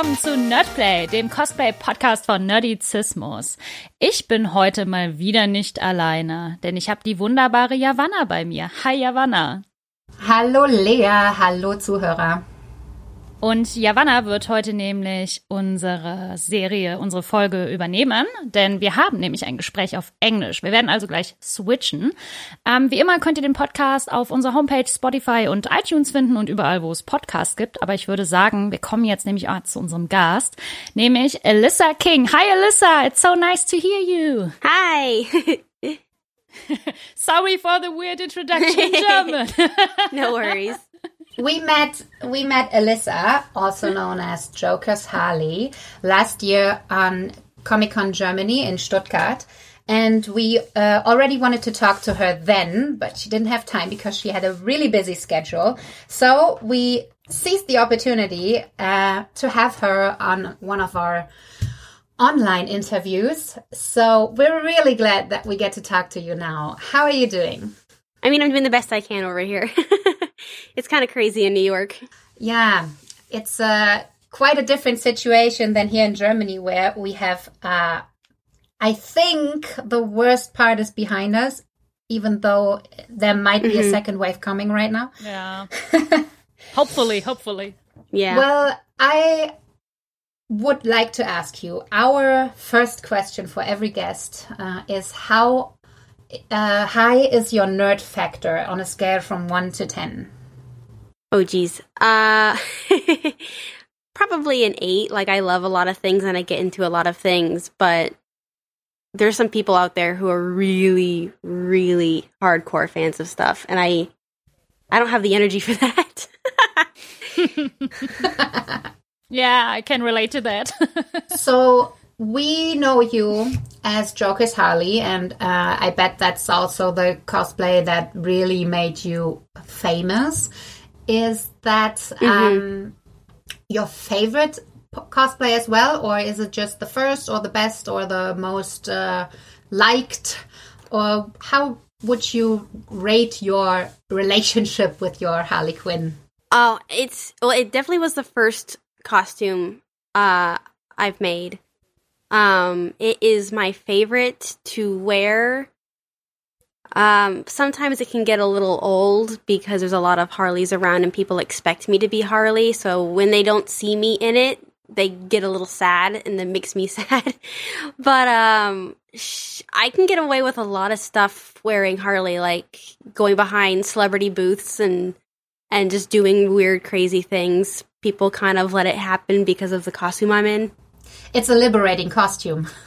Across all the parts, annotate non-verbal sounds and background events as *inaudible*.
willkommen zu Nerdplay, dem Cosplay-Podcast von Nerdizismus. Ich bin heute mal wieder nicht alleine, denn ich habe die wunderbare Javanna bei mir. Hi Javanna. Hallo Lea, hallo Zuhörer. Und Javanna wird heute nämlich unsere Serie, unsere Folge übernehmen, denn wir haben nämlich ein Gespräch auf Englisch. Wir werden also gleich switchen. Ähm, wie immer könnt ihr den Podcast auf unserer Homepage, Spotify und iTunes finden und überall, wo es Podcasts gibt. Aber ich würde sagen, wir kommen jetzt nämlich auch zu unserem Gast, nämlich Alyssa King. Hi Alyssa, it's so nice to hear you. Hi. *laughs* Sorry for the weird introduction in *laughs* German. no worries. We met we met Alyssa, also known as Joker's Harley, last year on Comic Con Germany in Stuttgart. And we uh, already wanted to talk to her then, but she didn't have time because she had a really busy schedule. So we seized the opportunity uh, to have her on one of our online interviews. So we're really glad that we get to talk to you now. How are you doing? I mean, I'm doing the best I can over here. *laughs* it's kind of crazy in New York. Yeah, it's uh, quite a different situation than here in Germany, where we have, uh, I think, the worst part is behind us, even though there might be mm-hmm. a second wave coming right now. Yeah. *laughs* hopefully, hopefully. Yeah. Well, I would like to ask you our first question for every guest uh, is how uh, high is your nerd factor on a scale from 1 to 10? Oh, geez. Uh, *laughs* probably an 8. Like, I love a lot of things and I get into a lot of things, but there's some people out there who are really, really hardcore fans of stuff, and I, I don't have the energy for *laughs* that. *laughs* yeah, I can relate to that. so, we know you as Joker's Harley, and uh, I bet that's also the cosplay that really made you famous. Is that mm-hmm. um, your favorite cosplay as well, or is it just the first, or the best, or the most uh, liked, or how would you rate your relationship with your Harley Quinn? Oh, it's well, it definitely was the first costume uh, I've made. Um, it is my favorite to wear. Um, sometimes it can get a little old because there's a lot of Harleys around and people expect me to be Harley. So when they don't see me in it, they get a little sad and that makes me *laughs* sad. but um, sh- I can get away with a lot of stuff wearing Harley, like going behind celebrity booths and and just doing weird, crazy things. People kind of let it happen because of the costume I'm in. It's a liberating costume. *laughs*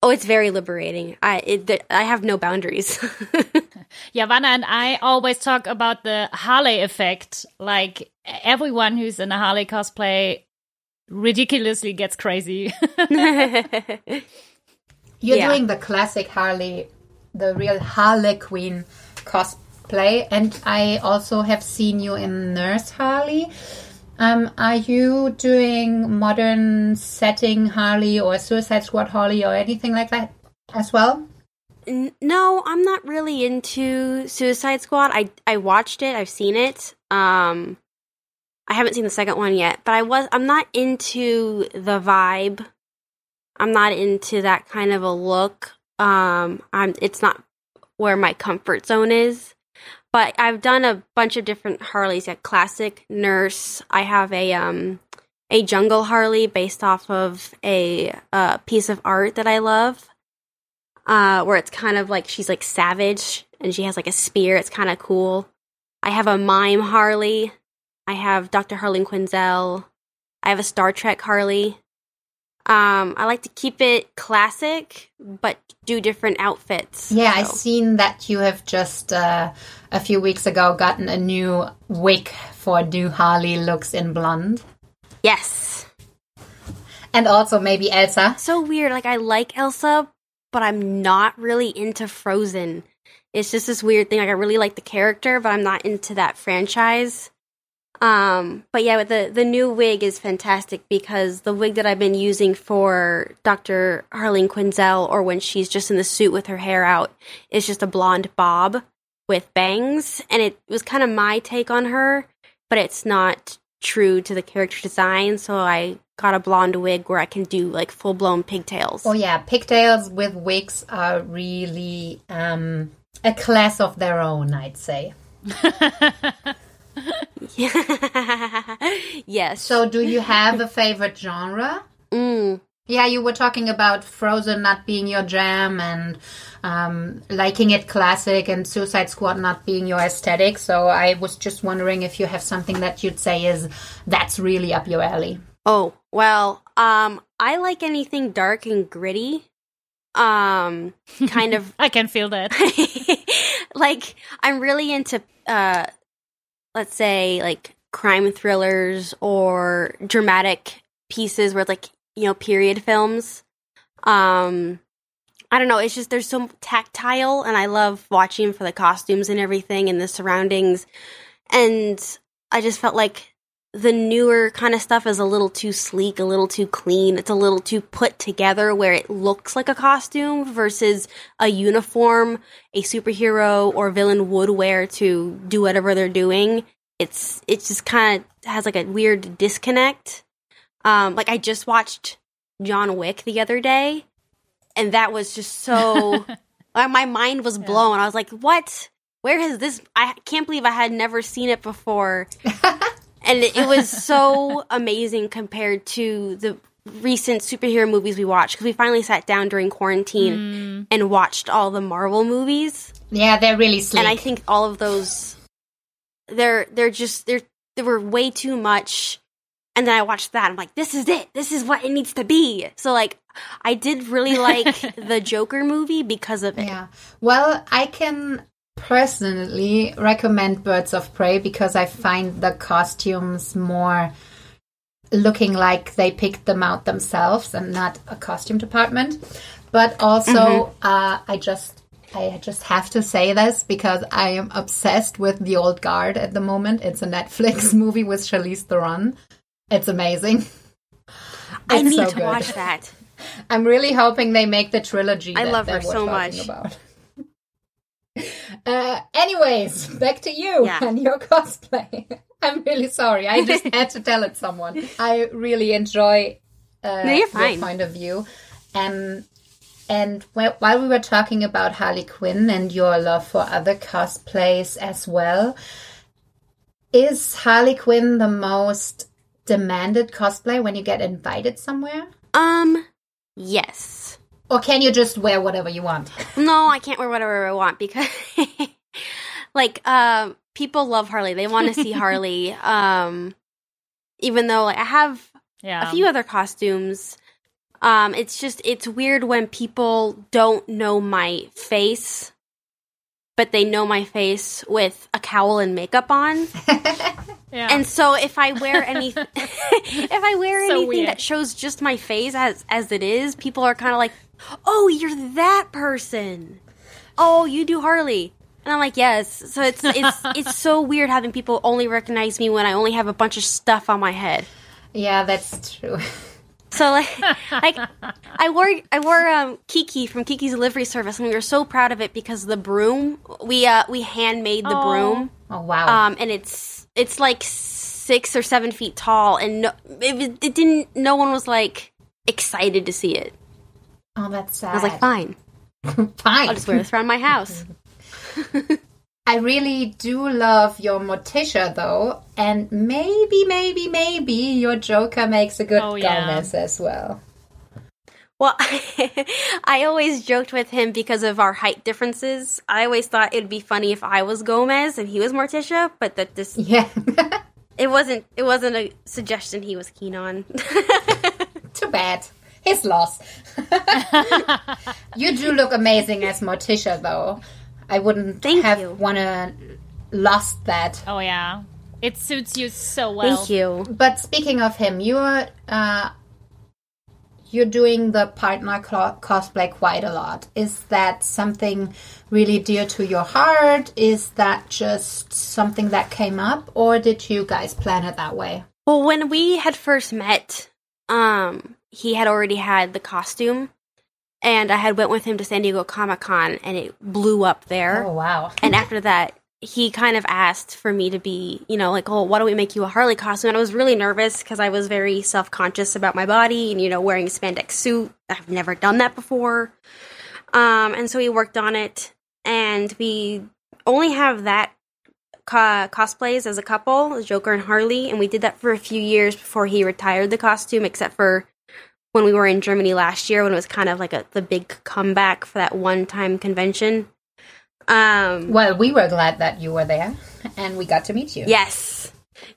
Oh, it's very liberating. I it, I have no boundaries. *laughs* Yavanna and I always talk about the Harley effect. Like everyone who's in a Harley cosplay ridiculously gets crazy. *laughs* You're yeah. doing the classic Harley, the real Harley Quinn cosplay, and I also have seen you in Nurse Harley. Um, are you doing modern setting Harley or Suicide Squad Harley or anything like that as well? No, I'm not really into Suicide Squad. I I watched it. I've seen it. Um, I haven't seen the second one yet, but I was. I'm not into the vibe. I'm not into that kind of a look. Um, I'm. It's not where my comfort zone is. But I've done a bunch of different Harleys, A classic nurse. I have a um a jungle Harley based off of a uh, piece of art that I love. Uh, where it's kind of like she's like savage and she has like a spear. It's kind of cool. I have a mime Harley. I have Dr. Harleen Quinzel. I have a Star Trek Harley. Um, I like to keep it classic, but do different outfits. Yeah, so. I've seen that you have just uh, a few weeks ago gotten a new wig for new Harley looks in blonde. Yes. And also maybe Elsa. So weird. Like, I like Elsa, but I'm not really into Frozen. It's just this weird thing. Like, I really like the character, but I'm not into that franchise. Um, but yeah, the the new wig is fantastic because the wig that I've been using for Dr. Harleen Quinzel, or when she's just in the suit with her hair out, is just a blonde bob with bangs, and it was kind of my take on her, but it's not true to the character design. So I got a blonde wig where I can do like full blown pigtails. Oh yeah, pigtails with wigs are really um, a class of their own, I'd say. *laughs* *laughs* yes. So, do you have a favorite genre? Mm. Yeah, you were talking about Frozen not being your jam and um, liking it classic and Suicide Squad not being your aesthetic. So I was just wondering if you have something that you'd say is that's really up your alley. Oh, well, um, I like anything dark and gritty. Um, kind of *laughs* I can feel that. *laughs* like I'm really into uh let's say like crime thrillers or dramatic pieces where like, you know, period films. Um I don't know, it's just there's so tactile and I love watching for the costumes and everything and the surroundings. And I just felt like the newer kind of stuff is a little too sleek, a little too clean. It's a little too put together where it looks like a costume versus a uniform a superhero or villain would wear to do whatever they're doing. It's it just kind of has like a weird disconnect. Um, like I just watched John Wick the other day, and that was just so. *laughs* my mind was blown. I was like, "What? Where has this? I can't believe I had never seen it before." *laughs* and it was so *laughs* amazing compared to the recent superhero movies we watched because we finally sat down during quarantine mm. and watched all the Marvel movies. Yeah, they're really sleek. And I think all of those they're they're just they're they were way too much. And then I watched that. I'm like, this is it. This is what it needs to be. So like I did really like *laughs* the Joker movie because of it. Yeah. Well, I can personally recommend Birds of Prey because I find the costumes more looking like they picked them out themselves and not a costume department. But also, uh, I just I just have to say this because I am obsessed with The Old Guard at the moment. It's a Netflix *laughs* movie with Charlize Theron. It's amazing. I It's need so to good. watch that. *laughs* I'm really hoping they make the trilogy. I that love her so much. About. *laughs* Uh, anyways, back to you Yeah. *laughs* and your cosplay. *laughs* I'm really sorry. I just had to tell it someone. I really enjoy uh, No, your point of view. Um, and while we were talking about Harley Quinn and your love for other cosplays as well, is Harley Quinn the most demanded cosplay when you get invited somewhere? Um yes. Or can you just wear whatever you want? No, I can't wear whatever I want because, *laughs* like, um, people love Harley. They want to see *laughs* Harley. Um, even though like I have Yeah. a few other costumes, um, it's just it's weird when people don't know my face, but they know my face with a cowl and makeup on. *laughs* yeah. And so if I wear any, if I wear So anything weird. that shows just my face as as it is, people are kind of like, "Oh, you're that person. Oh, you do Harley." And I'm like, "Yes." So it's it's *laughs* it's so weird having people only recognize me when I only have a bunch of stuff on my head. Yeah, that's true. *laughs* So like, like I wore I wore um, Kiki from Kiki's Delivery Service, and we were so proud of it because the broom we uh we handmade the Aw. broom. Oh wow. um, and it's it's like six or seven feet tall, and no, it, it didn't. No one was like excited to see it. Oh, that's sad. I was like, fine, *laughs* fine. I'll just wear this around my house. *laughs* I really do love your Morticia though, and maybe, maybe, maybe your Joker makes a good Oh, yeah. Gomez as well. Well, *laughs* I always joked with him because of our height differences. I always thought it'd be funny if I was Gomez and he was Morticia, but that this Yeah. it wasn't. It wasn't a suggestion he was keen on. Too bad. His loss. *laughs* you do look amazing as Morticia though. I wouldn't Thank have wanna lost that. oh yeah. It suits you so well. Thank you. But speaking of him, you're uh, you're doing the partner clo- cosplay quite a lot. Is that something really dear to your heart? Is that just something that came up, or did you guys plan it that way? Well, when we had first met, um, he had already had the costume, and I had went with him to San Diego Comic Con, and it blew up there. Oh wow! *laughs* And after that, he kind of asked for me to be, you know, like, oh, why don't we make you a Harley costume? And I was really nervous because I was very self conscious about my body and, you know, wearing a spandex suit. I've never done that before. Um, and so we worked on it, and we only have that co- cosplays as a couple, Joker and Harley, and we did that for a few years before he retired the costume, except for when we were in Germany last year when it was kind of like a, the big comeback for that one time convention. Um, Well, we were glad that you were there and we got to meet you. yes,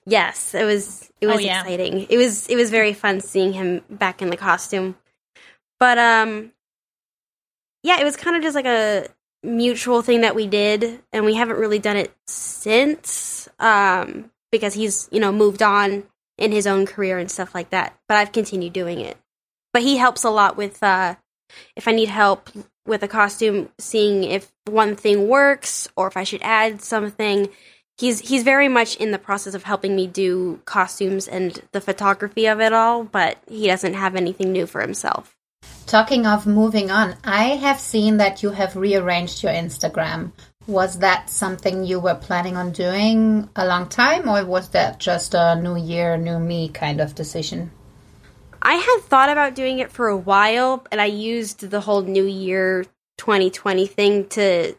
yes, it was it was Oh, yeah. exciting. It was it was very fun seeing him back in the costume. But um, yeah, it was kind of just like a mutual thing that we did, and we haven't really done it since um, because he's you know moved on in his own career and stuff like that. But I've continued doing it. But he helps a lot with uh, if I need help with a costume, seeing if one thing works or if I should add something. He's he's very much in the process of helping me do costumes and the photography of it all, but he doesn't have anything new for himself. Talking of moving on, I have seen that you have rearranged your Instagram. Was that something you were planning on doing a long time, or was that just a new year, new me kind of decision? I had thought about doing it for a while, and I used the whole New Year 2020 thing to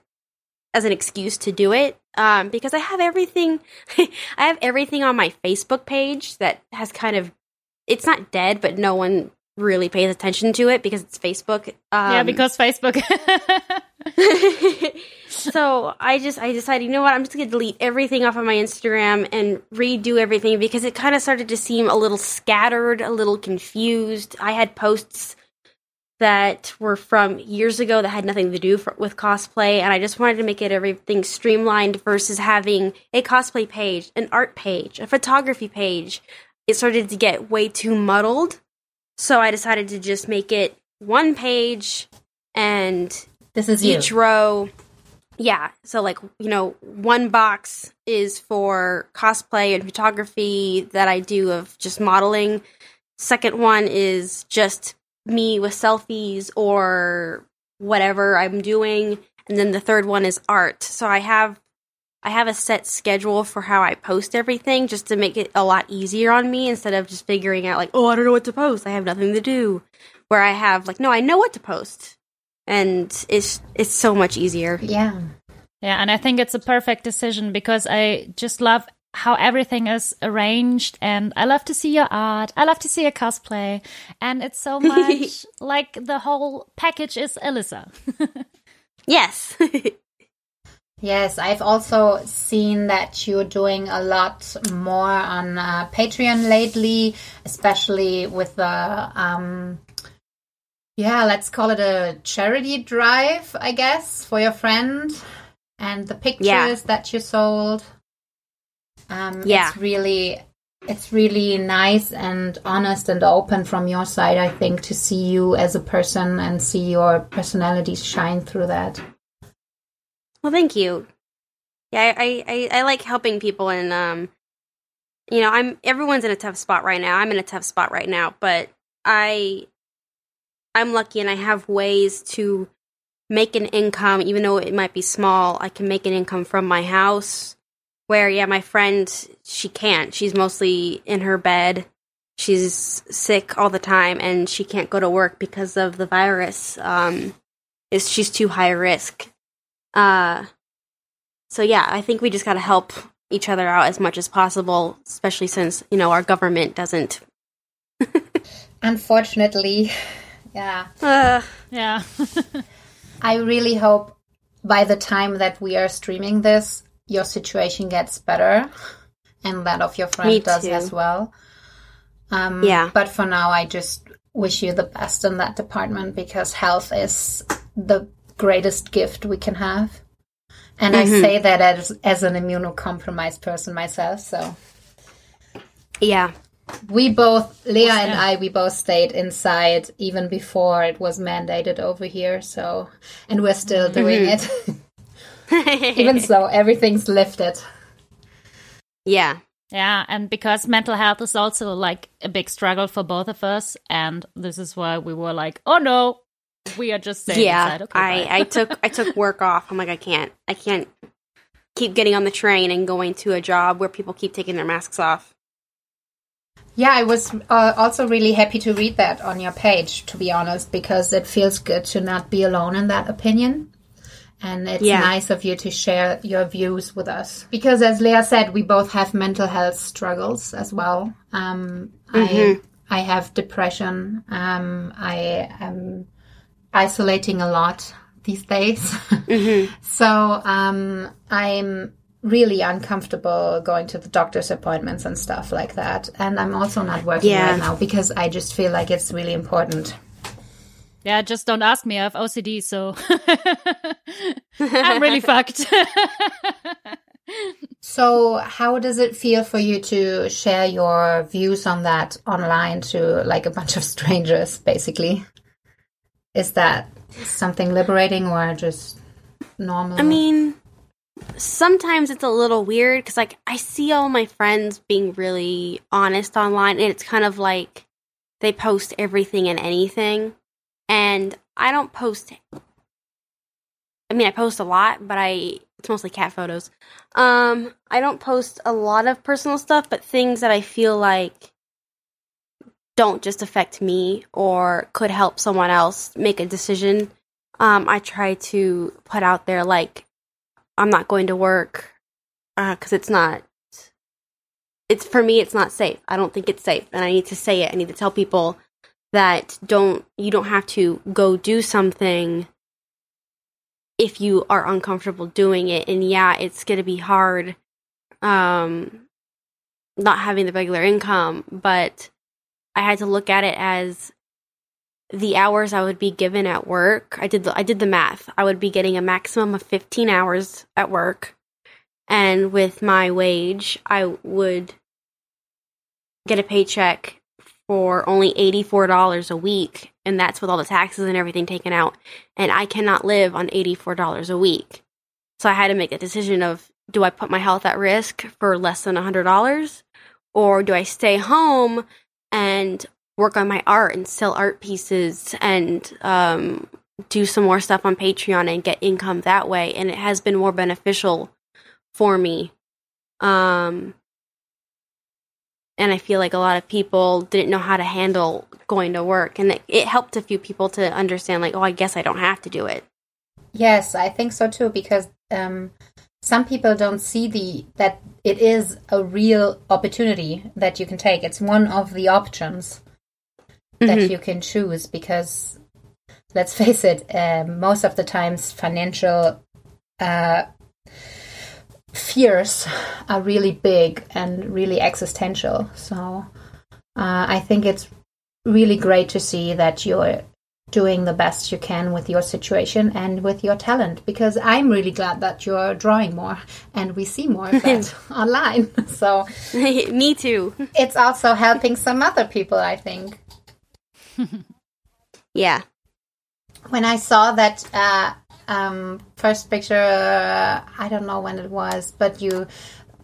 as an excuse to do it um, because I have everything. *laughs* I have everything on my Facebook page that has kind of it's not dead, but no one really pays attention to it because it's Facebook. Um, yeah, because Facebook. *laughs* so I just I decided, you know what, I'm just gonna delete everything off of my Instagram and redo everything because it kind of started to seem a little scattered, a little confused. I had posts that were from years ago that had nothing to do for, with cosplay, and I just wanted to make it everything streamlined versus having a cosplay page, an art page, a photography page. It started to get way too muddled, so I decided to just make it one page and This is you. each row yeah. So like you know one box is for cosplay and photography that i do of just modeling. Second one is just me with selfies or whatever i'm doing. And then the third one is art. So i have i have a set schedule for how i post everything just to make it a lot easier on me instead of just figuring out like oh i don't know what to post i have nothing to do where i have like no i know what to post and it's it's so much easier. Yeah. Yeah, and I think it's a perfect decision because I just love how everything is arranged and I love to see your art. I love to see your cosplay. And it's so *laughs* much like the whole package is Alyssa. *laughs* Yes. *laughs* Yes, I've also seen that you're doing a lot more on uh, Patreon lately, especially with the, um, yeah, let's call it a charity drive, I guess, for your friend and the pictures Yeah. that you sold. Um, Yeah. It's really, it's really nice and honest and open from your side, I think, to see you as a person and see your personality shine through that. Well, thank you. Yeah, I, I I like helping people and um you know, I'm everyone's in a tough spot right now. I'm in a tough spot right now, but I I'm lucky and I have ways to make an income even though it might be small. I can make an income from my house where yeah, my friend she can't. She's mostly in her bed. She's sick all the time and she can't go to work because of the virus. Um is she's too high risk. Uh so yeah, I think we just got to help each other out as much as possible, especially since, you know, our government doesn't *laughs* Unfortunately, yeah. uh, yeah. *laughs* I really hope by the time that we are streaming this, your situation gets better and that of your friend Me does too. as well. Um, Yeah. But for now, I just wish you the best in that department because health is the greatest gift we can have. And I mm-hmm. say that as, as an immunocompromised person myself. So yeah. we both, Leah and I, we both stayed inside even before it was mandated over here. So, and we're still mm-hmm. doing it. *laughs* Even so, *laughs* everything's lifted. yeah. Yeah, and because mental health is also like a big struggle for both of us, and this is why we were like, "Oh no, we are just staying Yeah. inside." Okay, I. I took I took work off. I'm like I can't. I can't keep getting on the train and going to a job where people keep taking their masks off. Yeah, I was uh, also really happy to read that on your page, to be honest, because it feels good to not be alone in that opinion. And it's Yeah. nice of you to share your views with us. Because as Leah said, we both have mental health struggles as well. Um, I, I have depression. Um, I am isolating a lot these days. *laughs* so um, I'm really uncomfortable going to the doctor's appointments and stuff like that. And I'm also not working Yeah. right now because I just feel like it's really important. Yeah, just don't ask me. I have OCD, so *laughs* I'm really *laughs* fucked. So, how does it feel for you to share your views on that online to like a bunch of strangers, basically? Is that something liberating or just normal? I mean, sometimes it's a little weird because, like, I see all my friends being really honest online, and it's kind of like they post everything and anything. And I don't post. I mean, I post a lot, but I it's mostly cat photos. Um, I don't post a lot of personal stuff, but things that I feel like don't just affect me or could help someone else make a decision. Um, I try to put out there like I'm not going to work because it's not. It's for me. It's not safe. I don't think it's safe, and I need to say it. I need to tell people that don't. You don't have to go do something if you are uncomfortable doing it. And yeah, it's going to be hard. Um, not having the regular income, but I had to look at it as the hours I would be given at work. I did the I did the math. I would be getting a maximum of 15 hours at work. And with my wage, I would get a paycheck for only $84 a week, and that's with all the taxes and everything taken out. And I cannot live on $84 a week. So I had to make a decision of do I put my health at risk for less than $100 or do I stay home and work on my art and sell art pieces and um, do some more stuff on Patreon and get income that way. And it has been more beneficial for me. Um, and I feel like a lot of people didn't know how to handle going to work. And it, it helped a few people to understand, like, oh, I guess I don't have to do it. Yes, I think so too because um, some people don't see the that it is a real opportunity that you can take. It's one of the options that Mhm. you can choose because let's *laughs* face it, um, most of the times financial uh, fears are really big and really existential. So uh, I think it's really great to see that you're doing the best you can with your situation and with your talent because I'm really glad that you're drawing more and we see more of that *laughs* online. So *laughs* Me too. it's also helping some other people, I think. *laughs* Yeah. When I saw that uh, um, first picture, uh, I don't know when it was, but you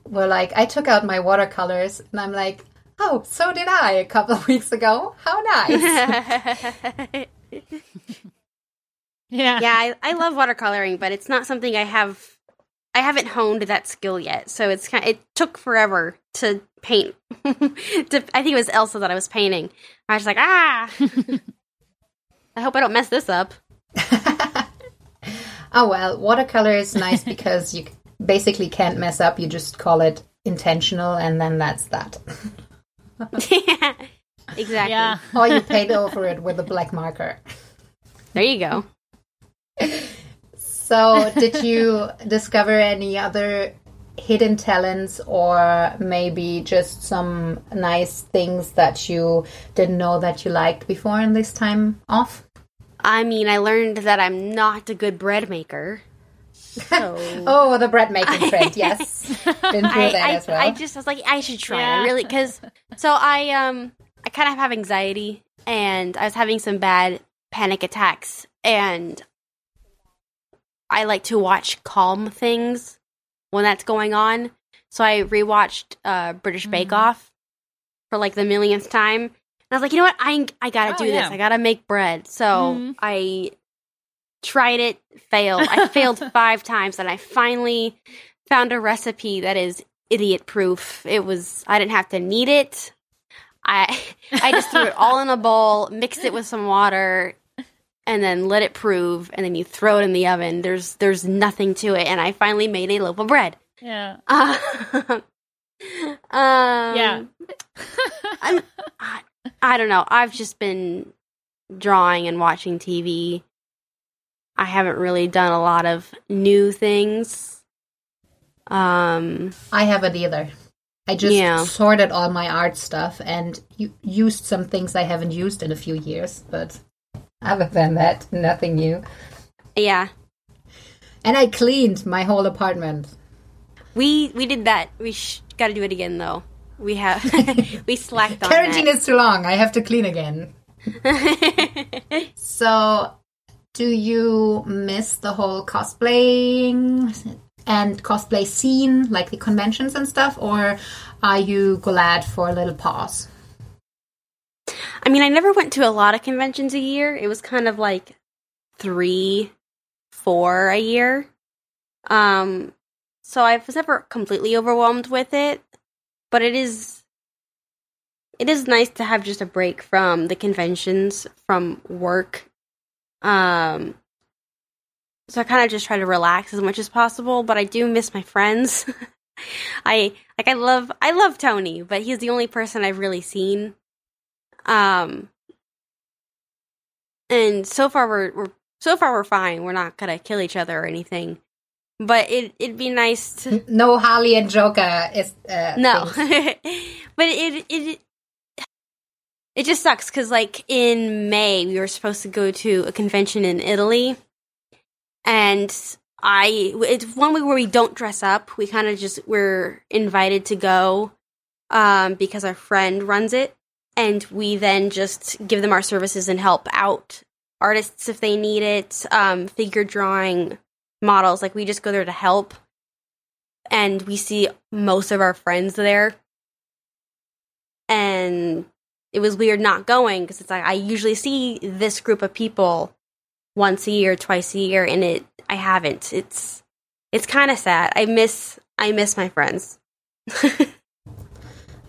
were like, I took out my watercolors and I'm like, oh, so did I a couple of weeks ago. How nice. *laughs* yeah. yeah, I, I love watercoloring, but it's not something I have. I haven't honed that skill yet, so it's kind. of, It took forever to paint. *laughs* to, I think it was Elsa that I was painting. I was like, ah. *laughs* I hope I don't mess this up. oh, well, watercolor is nice because you basically can't mess up. You just call it intentional and then that's that. yeah, exactly. Yeah. *laughs* or you paint over it with a black marker. There you go. So, did you discover any other hidden talents or maybe just some nice things that you didn't know that you liked before in this time off? I mean, I learned that I'm not a good bread maker. So *laughs* Oh, the bread making *laughs* trend, yes. Been through I, that I, as well. I just was like, I should try. Yeah. I really because so I um I kind of have anxiety and I was having some bad panic attacks and I like to watch calm things when that's going on. So I rewatched uh, British Bake Off for like the millionth time. And I was like, you know what? I I gotta Oh, do yeah. this. I gotta make bread. So Mhm. I tried it, failed. I failed *laughs* five times, and I finally found a recipe that is idiot proof. It was I didn't have to knead it. I *laughs* I just threw it all in a bowl, mixed it with some water, and then let it prove, and then you throw it in the oven. There's there's nothing to it, and I finally made a loaf of bread. Yeah. Uh, *laughs* um, Yeah. *laughs* I'm, I, I don't know. I've just been drawing and watching TV. I haven't really done a lot of new things. Um, I haven't either. I just Yeah. sorted all my art stuff and used some things I haven't used in a few years, but other than that, nothing new. yeah, And I cleaned my whole apartment. we we did that. We sh- got to do it again though. We have *laughs* we slacked on it. Quarantine that. is too long. I have to clean again. *laughs* So, do you miss the whole cosplaying and cosplay scene, like the conventions and stuff, or are you glad for a little pause? I mean, I never went to a lot of conventions a year. It was kind of like three, four a year. Um, so I was never completely overwhelmed with it, but it is it is nice to have just a break from the conventions, from work. Um, so I kind of just try to relax as much as possible, but I do miss my friends. *laughs* I like I love I love Tony, but he's the only person I've really seen um, and so far we're, we're so far we're fine. We're not gonna kill each other or anything. But it it'd be nice to No Holly and Joker is uh, no. *laughs* but it it it just sucks because like in May we were supposed to go to a convention in Italy, and I it's one week where we don't dress up. We kind of just we're invited to go um, because our friend runs it, and we then just give them our services and help out artists if they need it. Um, figure drawing models, like we just go there to help, and we see most of our friends there, and it was weird not going because it's like I usually see this group of people once a year, twice a year, and it I haven't. It's it's kind of sad. I miss I miss my friends. *laughs*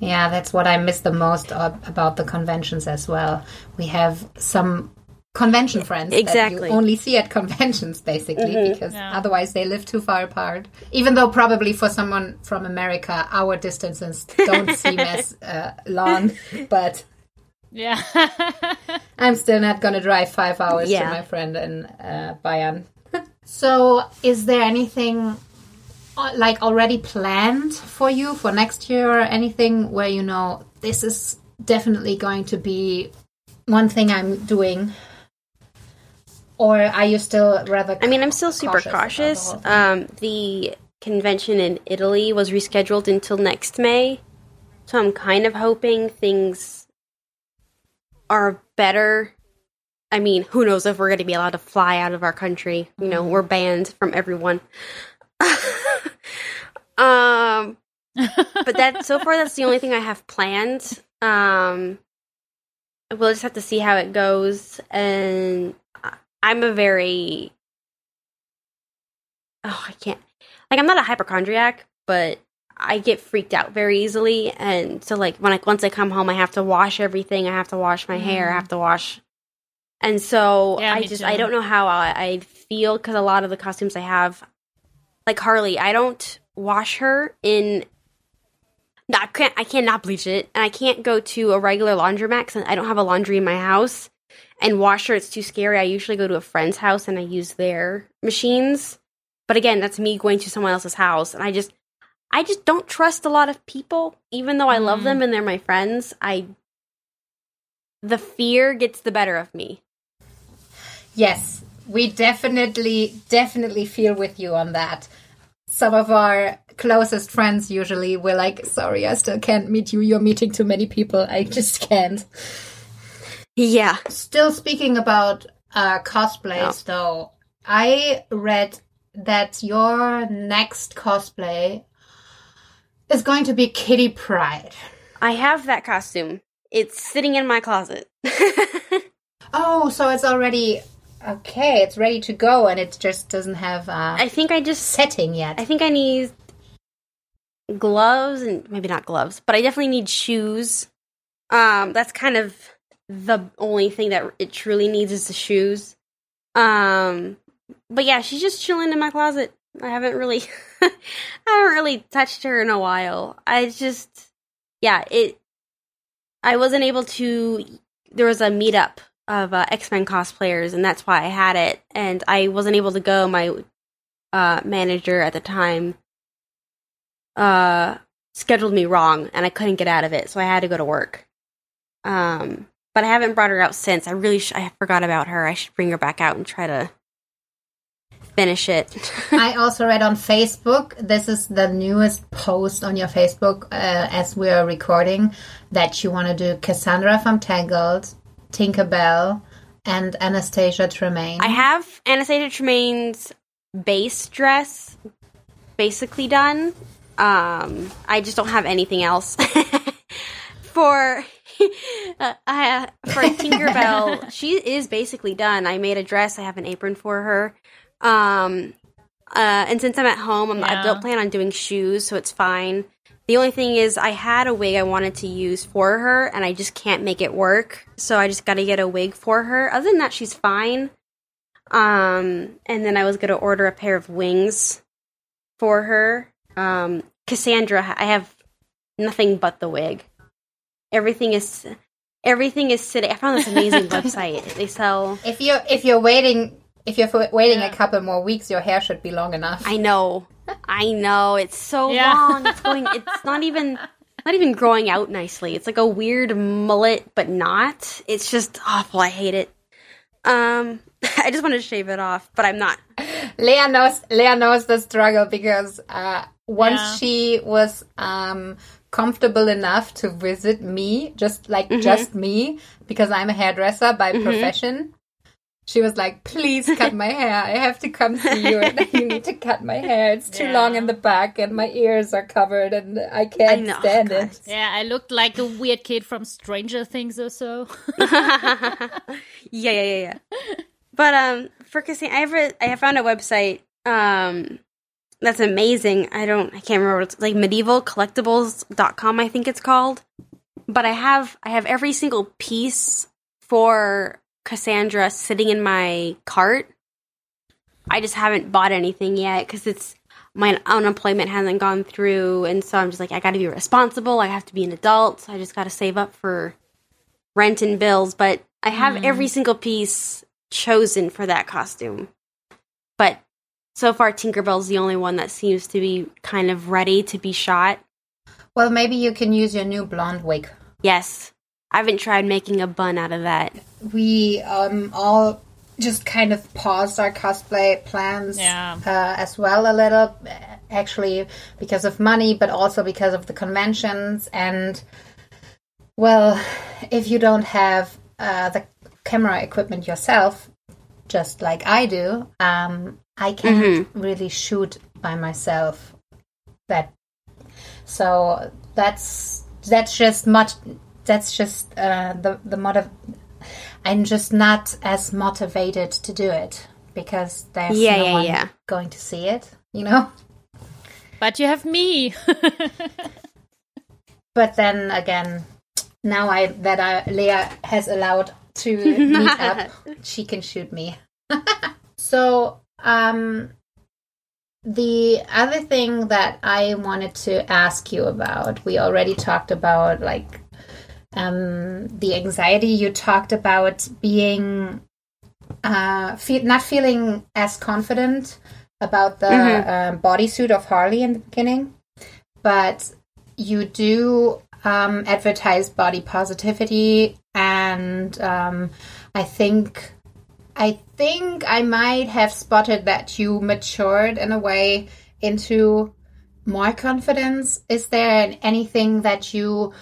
Yeah, that's what I miss the most about the conventions as well. We have some convention friends Exactly. that you only see at conventions, basically, Mhm. because Yeah. otherwise they live too far apart. Even though probably for someone from America, our distances don't seem as *laughs* uh, long, but Yeah. *laughs* I'm still not going to drive five hours to my friend in uh, Bayern. *laughs* so, is there anything uh, like already planned for you for next year or anything where you know this is definitely going to be one thing I'm doing? Or are you still rather? I mean, I'm still super Cautious cautious. the. Um, the convention in Italy was rescheduled until next May, so I'm kind of hoping things are better. I mean, who knows if we're going to be allowed to fly out of our country? You know, we're banned from everyone. *laughs* um, but that so far that's the only thing I have planned. Um, we'll just have to see how it goes, and I'm a very oh I can't like I'm not a hypochondriac, but I get freaked out very easily, and so like when I once I come home, I have to wash everything. I have to wash my hair. I mm-hmm. have to wash, and so Yeah, I just too. I don't know how I, I feel because a lot of the costumes I have, like Harley, I don't wash her in. I can't. I cannot bleach it, and I can't go to a regular laundromat because I don't have a laundry in my house. And wash her, it's too scary. I usually go to a friend's house and I use their machines. But again, that's me going to someone else's house, and I just, I just don't trust a lot of people, even though I love Mm. them and they're my friends. I, the fear gets the better of me. Yes, we definitely, definitely feel with you on that. Some of our closest friends usually were like, sorry, I still can't meet you. You're meeting too many people. I just can't. Yeah, Still speaking about uh, cosplays, though, I read that your next cosplay is going to be Kitty Pryde. I have that costume. It's sitting in my closet. *laughs* Oh, so it's already okay. It's ready to go, and it just doesn't have a I think I just setting yet. I think I need gloves and maybe not gloves, but I definitely need shoes. Um, that's kind of the only thing that it truly needs is the shoes. Um, but yeah, she's just chilling in my closet. I haven't really, *laughs* I haven't really touched her in a while. I just, yeah, it. I wasn't able to. There was a meetup of uh, X Men cosplayers, and that's why I had it. And I wasn't able to go. My uh, manager at the time uh, scheduled me wrong, and I couldn't get out of it, so I had to go to work. Um, but I haven't brought her out since. I really sh- I forgot about her. I should bring her back out and try to finish it. *laughs* I *laughs* also read on Facebook. This is the newest post on your Facebook uh, as we are recording that you want to do Cassandra from Tangled, Tinkerbell, and Anastasia Tremaine. I have Anastasia Tremaine's base dress basically done. Um, I just don't have anything else *laughs* for. Uh, I, for Tinkerbell, she is basically done. I made a dress. I have an apron for her. Um, uh, and since I'm at home, I'm, Yeah. I don't plan on doing shoes, so it's fine. The only thing is, I had a wig I wanted to use for her, and I just can't make it work. So I just got to get a wig for her. Other than that, she's fine. Um, and then I was gonna order a pair of wings for her. Um, Cassandra, I have nothing but the wig. Everything is everything is sitting. I found this amazing *laughs* website. They sell. if you're if you're waiting if you're waiting Yeah. a couple more weeks, your hair should be long enough. I know, I know. It's so *laughs* Yeah. long. It's going. *laughs* It's not even not even growing out nicely. It's like a weird mullet, but not. It's just awful. I hate it. Um, *laughs* I just want to shave it off, but I'm not. Leah knows Leah knows the struggle because uh, once Yeah. she was um, comfortable enough to visit me, just like Mm-hmm. just me, because I'm a hairdresser by profession. She was like, "Please cut my hair. I have to come see you. And *laughs* you need to cut my hair. It's too Yeah. long in the back, and my ears are covered, and I can't know. stand God. it." Yeah, I looked like a weird kid from Stranger Things or so. *laughs* yeah, yeah, yeah, yeah. But um, for Cassandra, I have a, I have found a website um that's amazing. I don't, I can't remember. What it's like medievalcollectibles.com, I think it's called. But I have, I have every single piece for Cassandra sitting in my cart. I just haven't bought anything yet because it's my unemployment hasn't gone through, and so I'm just like, I got to be responsible. I have to be an adult. So I just got to save up for rent and bills. But I have hmm. every single piece chosen for that costume. But so far, Tinkerbell's the only one that seems to be kind of ready to be shot. Well, maybe you can use your new blonde wig. Yes, I haven't tried making a bun out of that. we um, all just kind of paused our cosplay plans Yeah. uh, as well a little, actually because of money, but also because of the conventions. And well, if you don't have uh, the camera equipment yourself, just like I do, um, I can't really shoot by myself. That so that's that's just much. That's just uh, the the motiv- I'm just not as motivated to do it because there's Yeah, no yeah, one yeah. going to see it, you know. But you have me. *laughs* But then again, now I that I, Leah has allowed to *laughs* meet up, she can shoot me. *laughs* so, um, the other thing that I wanted to ask you about, we already talked about like um, the anxiety. You talked about being uh, fe- not feeling as confident about the um, bodysuit of Harley in the beginning, but you do um, advertise body positivity, and um, I think I think I might have spotted that you matured in a way into more confidence. Is there anything that you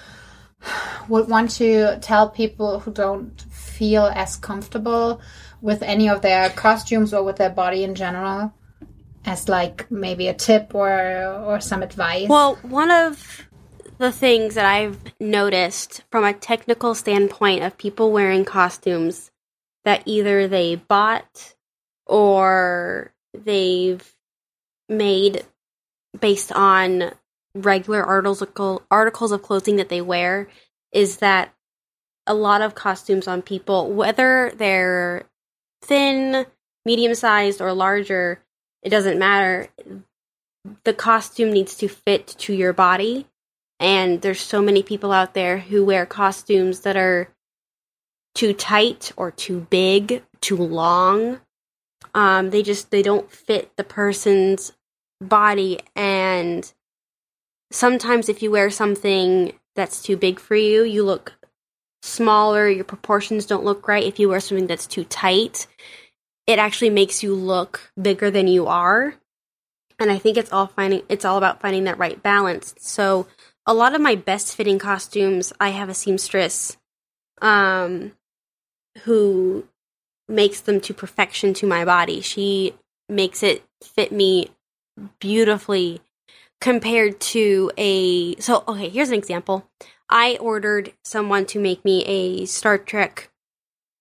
would want to tell people who don't feel as comfortable with any of their costumes or with their body in general? As like maybe a tip or or some advice. Well, one of the things that I've noticed from a technical standpoint of people wearing costumes that either they bought or they've made based on regular article articles of clothing that they wear is that a lot of costumes on people, whether they're thin, medium sized, or larger, it doesn't matter. The costume needs to fit to your body. And there's so many people out there who wear costumes that are too tight or too big, too long. Um, they just they don't fit the person's body and sometimes if you wear something that's too big for you, you look smaller, your proportions don't look right. If you wear something that's too tight, it actually makes you look bigger than you are. And I think it's all finding it's all about finding that right balance. So a lot of my best fitting costumes, I have a seamstress um who makes them to perfection to my body. She makes it fit me beautifully compared to a so okay here's an example. I ordered someone to make me a star trek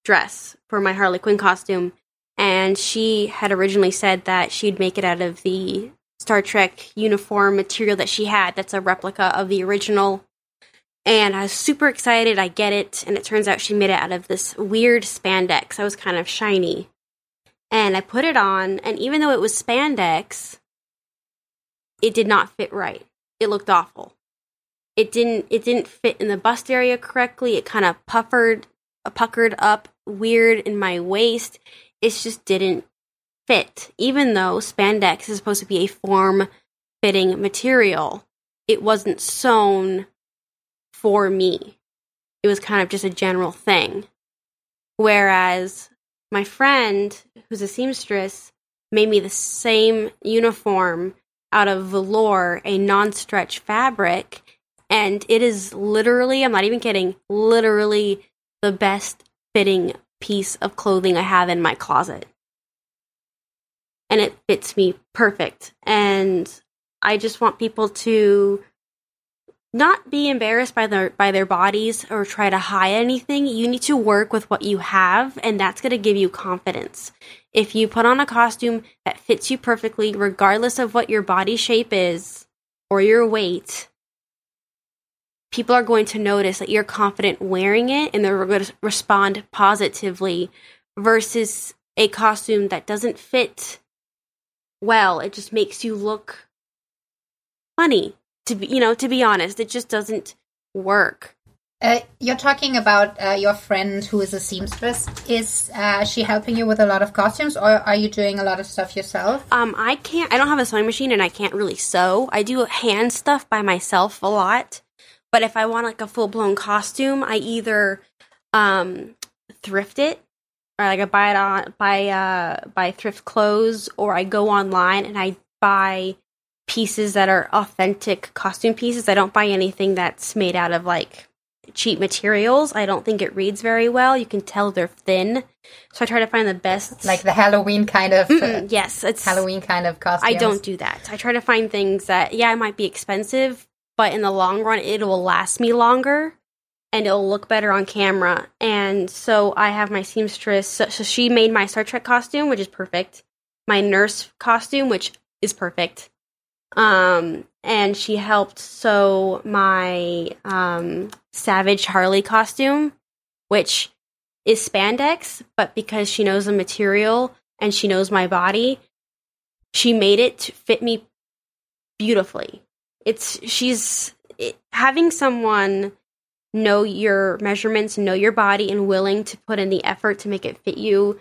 dress for my harley quinn costume and she had originally said that she'd make it out of the star trek uniform material that she had that's a replica of the original. And i was super excited i get it and it turns out she made it out of this weird spandex i was kind of shiny. And i put it on and even though it was spandex it did not fit right. It looked awful. It didn't it didn't fit in the bust area correctly. It kind of puffered puckered up weird in my waist. It just didn't fit. Even though spandex is supposed to be a form fitting material, it wasn't sewn for me. It was kind of just a general thing. Whereas my friend, who's a seamstress, made me the same uniform out of velour, a non stretch fabric. And it is literally, I'm not even kidding, literally the best fitting piece of clothing I have in my closet. And it fits me perfect. And I just want people to not be embarrassed by their by their bodies or try to hide anything. You need to work with what you have and that's going to give you confidence. If you put on a costume that fits you perfectly regardless of what your body shape is or your weight, people are going to notice that you're confident wearing it and they're going to respond positively versus a costume that doesn't fit well. It just makes you look funny to be you know to be honest it just doesn't work uh, you're talking about uh, your friend who is a seamstress. Is uh, she helping you with a lot of costumes, or are you doing a lot of stuff yourself? Um, I can't. I don't have a sewing machine, and I can't really sew. I do hand stuff by myself a lot. But if I want like a full blown costume, I either um, thrift it, or like I buy it on buy uh, buy thrift clothes, or I go online and I buy pieces that are authentic costume pieces. I don't buy anything that's made out of like cheap materials. I don't think it reads very well. You can tell they're thin. So I try to find the best like the Halloween kind of uh, yes, it's Halloween kind of costume. I don't do that. I try to find things that yeah, it might be expensive, but in the long run it will last me longer and it'll look better on camera. And so I have my seamstress so, so she made my Star Trek costume, which is perfect. My nurse costume, which is perfect um, and she helped sew my um, Savage Harley costume, which is spandex, but because she knows the material and she knows my body, she made it to fit me beautifully. It's she's it, having someone know your measurements, know your body, and willing to put in the effort to make it fit you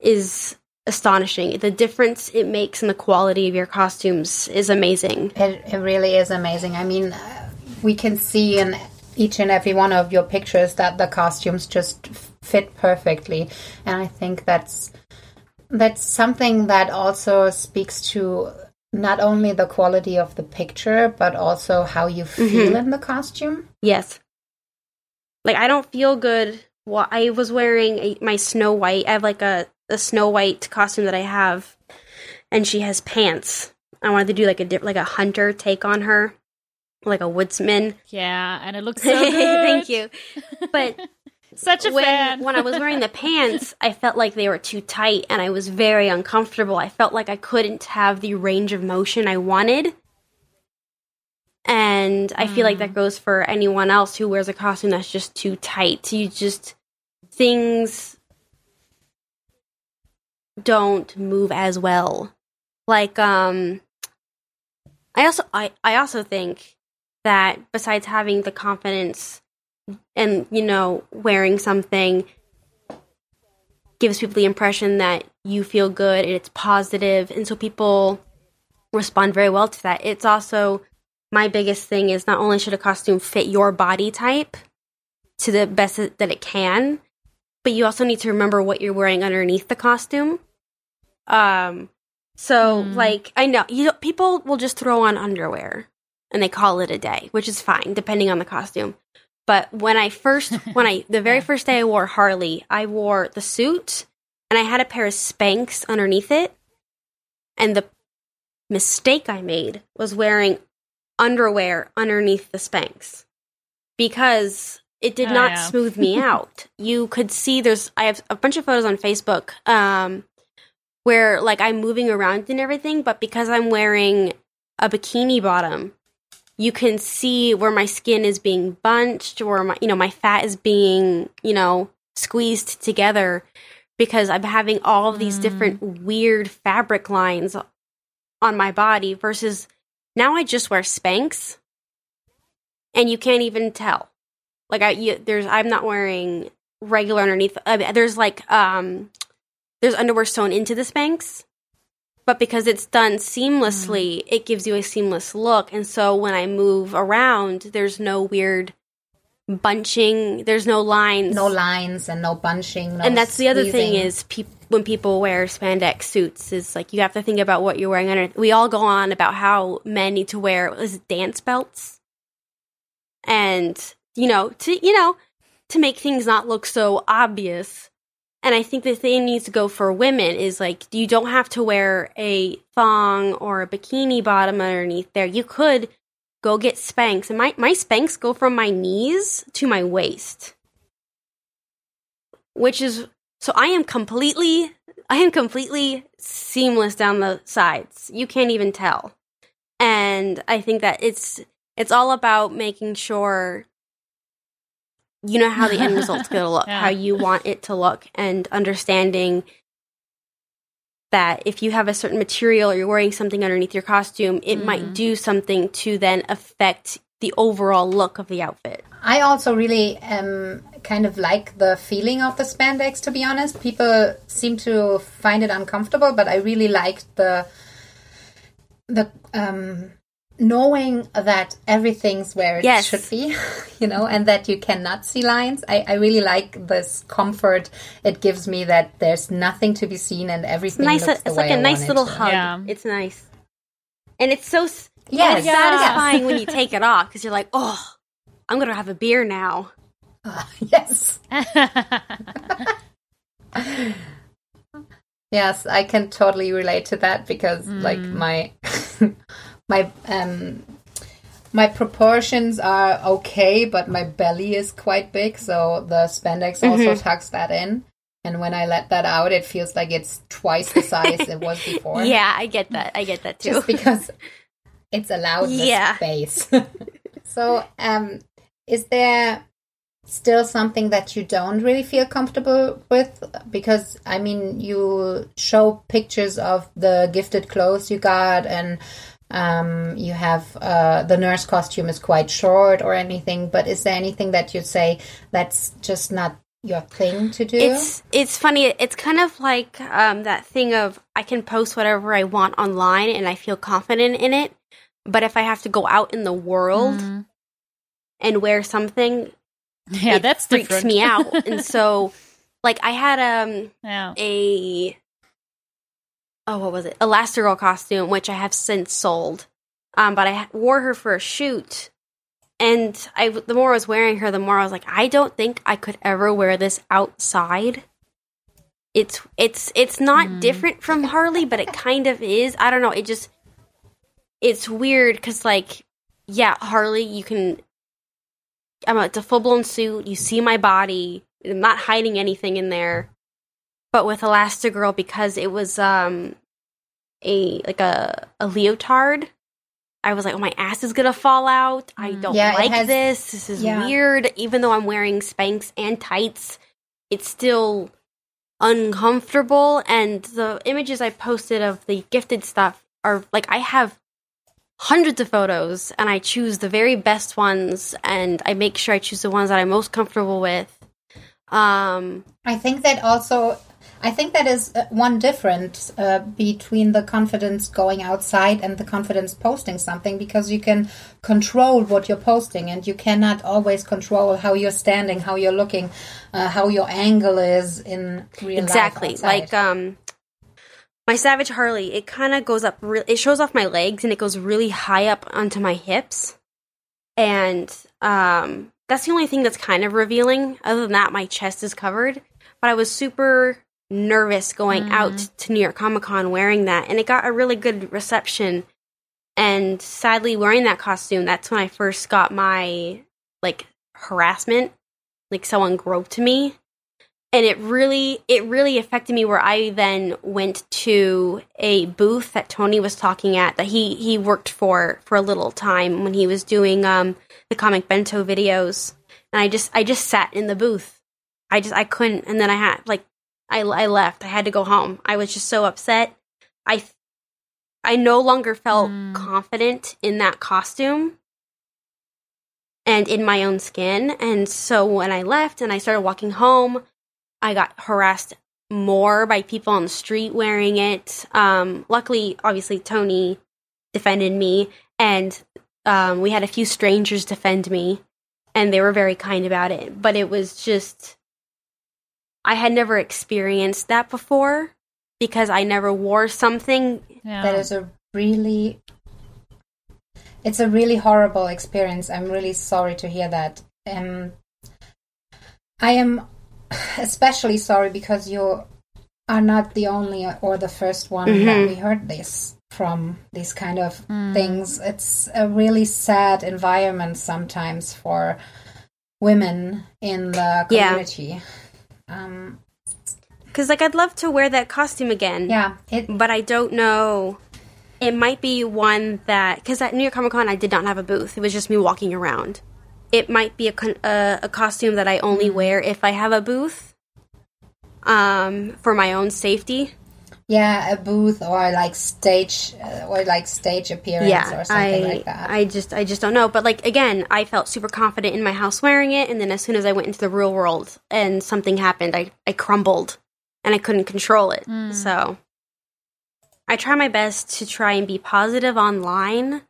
is astonishing. The difference it makes in the quality of your costumes is amazing. It, it really is amazing. I mean, uh, we can see in each and every one of your pictures that the costumes just fit perfectly, and I think that's that's something that also speaks to not only the quality of the picture but also how you feel mm-hmm. in the costume. Yes. Like I don't feel good. Well, I was wearing a, my Snow White. I have like a the Snow White costume that I have, and she has pants. I wanted to do like a like a hunter take on her, like a woodsman. Yeah, and it looks *laughs* so good. Thank you. *laughs* But *laughs* such a when, fan. when I was wearing the pants, I felt like they were too tight, and I was very uncomfortable. I felt like I couldn't have the range of motion I wanted. And I feel like that mm. goes for anyone else who wears a costume that's just too tight. You just things don't move as well. Like um I also I, I also think that besides having the confidence and you know wearing something gives people the impression that you feel good and it's positive and so people respond very well to that it's also my biggest thing is not only should a costume fit your body type to the best that it can but you also need to remember what you're wearing underneath the costume um so like I know you people will just throw on underwear and they call it a day, which is fine depending on the costume. But when I first *laughs* when I the very first day I wore Harley, I wore the suit and I had a pair of Spanx underneath it. And the mistake I made was wearing underwear underneath the Spanx because it did Oh, not yeah. smooth me *laughs* out. You could see there's I have a bunch of photos on Facebook um where like I'm moving around and everything, but because I'm wearing a bikini bottom, you can see where my skin is being bunched or my you know my fat is being you know squeezed together because I'm having all of these different weird fabric lines on my body versus now I just wear Spanx and you can't even tell. Like I you, there's I'm not wearing regular underneath. I mean, there's like um there's underwear sewn into the Spanx, but because it's done seamlessly, it gives you a seamless look. And so when I move around, there's no weird bunching. There's no lines. No lines and no bunching. No and that's the other thing is peop when people wear spandex suits is like you have to think about what you're wearing under. We all go on about how men need to wear is dance belts, and you know to you know to make things not look so obvious. And I think the thing needs to go for women is like you don't have to wear a thong or a bikini bottom underneath there. You could go get Spanx, and my my Spanx go from my knees to my waist, which is so I am completely I am completely seamless down the sides. You can't even tell. And I think that it's it's all about making sure you know how the end *laughs* result's going to look, Yeah. how you want it to look and understanding that if you have a certain material or you're wearing something underneath your costume, it might do something to then affect the overall look of the outfit. I also really um, kind of like the feeling of the spandex. To be honest, people seem to find it uncomfortable, but I really liked the the um, knowing that everything's where it Yes. should be, *laughs* you know, and that you cannot see lines. I, I really like this comfort it gives me that there's nothing to be seen and everything nice. Uh, looks It's the like way a I nice want it little hug. Yeah. It's nice, and it's so s- Yes, it's yes. satisfying when you *laughs* take it off because you're like, oh, I'm gonna have a beer now. *laughs* yes. Yes, I can totally relate to that because like mm. my my um my proportions are okay, but my belly is quite big, so the spandex also tucks that in. And when I let that out, it feels like it's twice the size it was *laughs* before. Yeah, I get that. I get that too. just because it's allowed the Yeah. space. *laughs* so, um, is there still something that you don't really feel comfortable with? Because I mean, you show pictures of the gifted clothes you got, and um, you have uh, the nurse costume is quite short or anything. But is there anything that you'd say that's just not your thing to do? It's it's funny. It's kind of like um, that thing of I can post whatever I want online and I feel confident in it. But if I have to go out in the world and wear something, yeah, it that's freaks different. me out. and *laughs* so, like I had um yeah. a oh what was it Elastigirl costume which I have since sold, um but I wore her for a shoot. And I, the more I was wearing her, the more I was like, I don't think I could ever wear this outside. It's it's it's not different from Harley, but it kind of is. I don't know. It just it's weird because like yeah, Harley, you can. I'm a, it's a full blown suit. You see my body. I'm not hiding anything in there. But with Elastigirl, because it was um a like a a leotard, I was like, oh, my ass is gonna fall out. I don't Yeah, like has- this. This is yeah. weird. Even though I'm wearing Spanx and tights, it's still uncomfortable. And the images I posted of the gifted stuff are like, I have hundreds of photos and I choose the very best ones and I make sure I choose the ones that I'm most comfortable with. Um, I think that also, I think that is uh, one difference uh, between the confidence going outside and the confidence posting something because you can control what you're posting and you cannot always control how you're standing, how you're looking, uh, how your angle is in real exactly life. outside. like um my savage harley it kind of goes up re- it shows off my legs and it goes really high up onto my hips and um that's the only thing that's kind of revealing other than that my chest is covered but i was super nervous going out to new york comic con wearing that and it got a really good reception. And sadly wearing that costume that's when i first got my like harassment like someone groped me. And it really it really affected me where i then went to a booth that tony was talking at that he he worked for for a little time when he was doing um the comic bento videos. And i just i just sat in the booth. I just i couldn't and then i had like i i left i had to go home i was just so upset i i no longer felt Mm. confident in that costume and in my own skin. And so when I left and I started walking home, I got harassed more by people on the street wearing it. Um, luckily, obviously, Tony defended me, and um, we had a few strangers defend me, and they were very kind about it. But it was just, I had never experienced that before because I never wore something. Yeah. that is a really it's a really horrible experience i'm really sorry to hear that um i am especially sorry because you are not the only or the first one that Mhm. we heard this from these kind of things it's a really sad environment sometimes for women in the Yeah. Um Because, like, I'd love to wear that costume again. yeah it but I don't know. It might be one that because at New York Comic Con I did not have a booth. It was just me walking around. It might be a a, a costume that I only wear if I have a booth, um, for my own safety. Yeah, a booth or like stage uh, or like stage appearance yeah, or something I like that. I just I just don't know. But like again, I felt super confident in my house wearing it, and then as soon as I went into the real world and something happened, I I crumbled and I couldn't control it. So I try my best to try and be positive online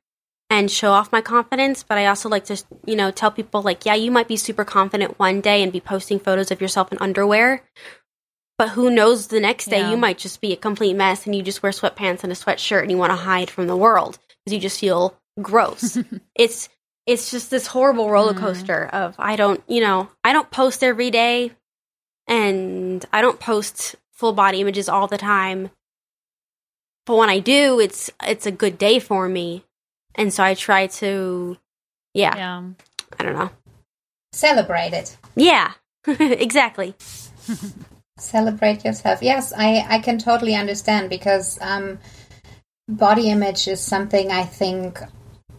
and show off my confidence, but I also like to you know tell people like, yeah, you might be super confident one day and be posting photos of yourself in underwear. But who knows the next day Yeah. you might just be a complete mess and you just wear sweatpants and a sweatshirt and you want to hide from the world because you just feel gross. *laughs* it's it's just this horrible roller mm-hmm. coaster of I don't, you know, I don't post every day and I don't post full body images all the time. But when I do, it's it's a good day for me. And so I try to yeah, yeah. I don't know. Celebrate it. Yeah. *laughs* exactly. *laughs* Celebrate yourself. Yes, I I can totally understand because um, body image is something I think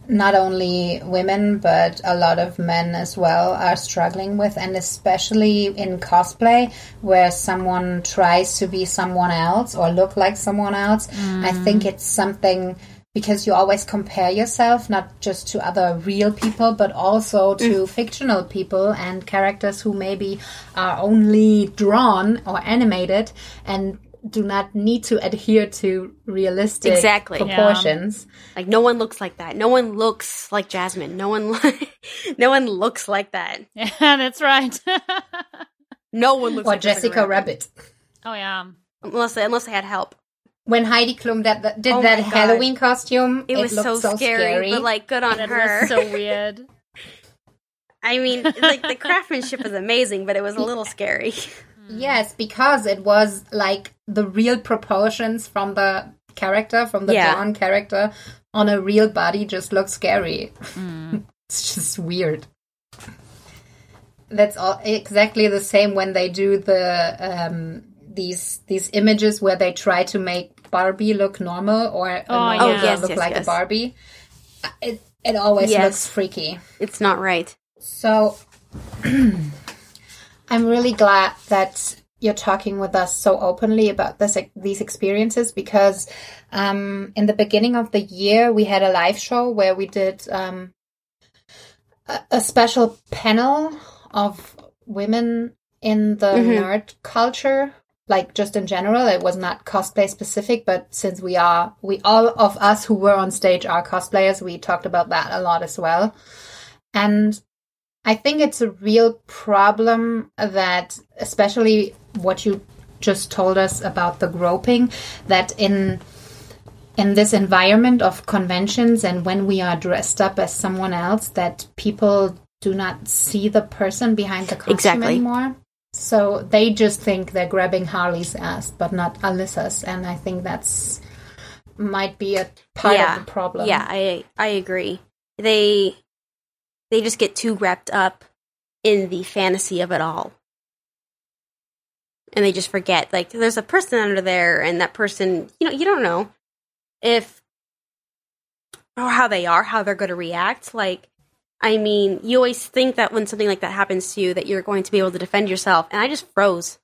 not only women but a lot of men as well are struggling with, and especially in cosplay where someone tries to be someone else or look like someone else. I think it's something because you always compare yourself not just to other real people but also mm. to fictional people and characters who maybe are only drawn or animated and do not need to adhere to realistic Exactly. Yeah. proportions. Like no one looks like that. No one looks like Jasmine. No one *laughs* no one looks like that. *laughs* Yeah, that's right. *laughs* No one looks Or like Jessica Rabbit. oh yeah. Unless unless I had help. When Heidi Klum that, that did Oh that God. Halloween costume, It, was looked so, scary, but like good on That her. was so weird. *laughs* I mean, like the craftsmanship was amazing, but it was a little scary. Yes, because it was like the real proportions from the character, from the Yeah. drawn character on a real body just looks scary. *laughs* it's just weird. That's all exactly the same when they do the um these these images where they try to make Barbie look normal or a Oh, normal yeah. yes, look yes, like yes. a Barbie. it it always looks freaky. It's not right. So *clears throat* I'm really glad that you're talking with us so openly about this these experiences because um, in the beginning of the year we had a live show where we did um, a, a special panel of women in the Mhm. nerd culture like just in general it was not cosplay specific but since we are we all of us who were on stage are cosplayers we talked about that a lot as well and I think it's a real problem that, especially what you just told us about the groping, that in in this environment of conventions and when we are dressed up as someone else, that people do not see the person behind the costume Exactly. anymore. So they just think they're grabbing Harley's ass, but not Alyssa's, and I think that's might be a part yeah. of the problem. Yeah, I I agree. They they just get too wrapped up in the fantasy of it all. And they just forget like there's a person under there and that person, you know, you don't know if or how they are, how they're going to react. Like I mean, you always think that when something like that happens to you that you're going to be able to defend yourself and I just froze.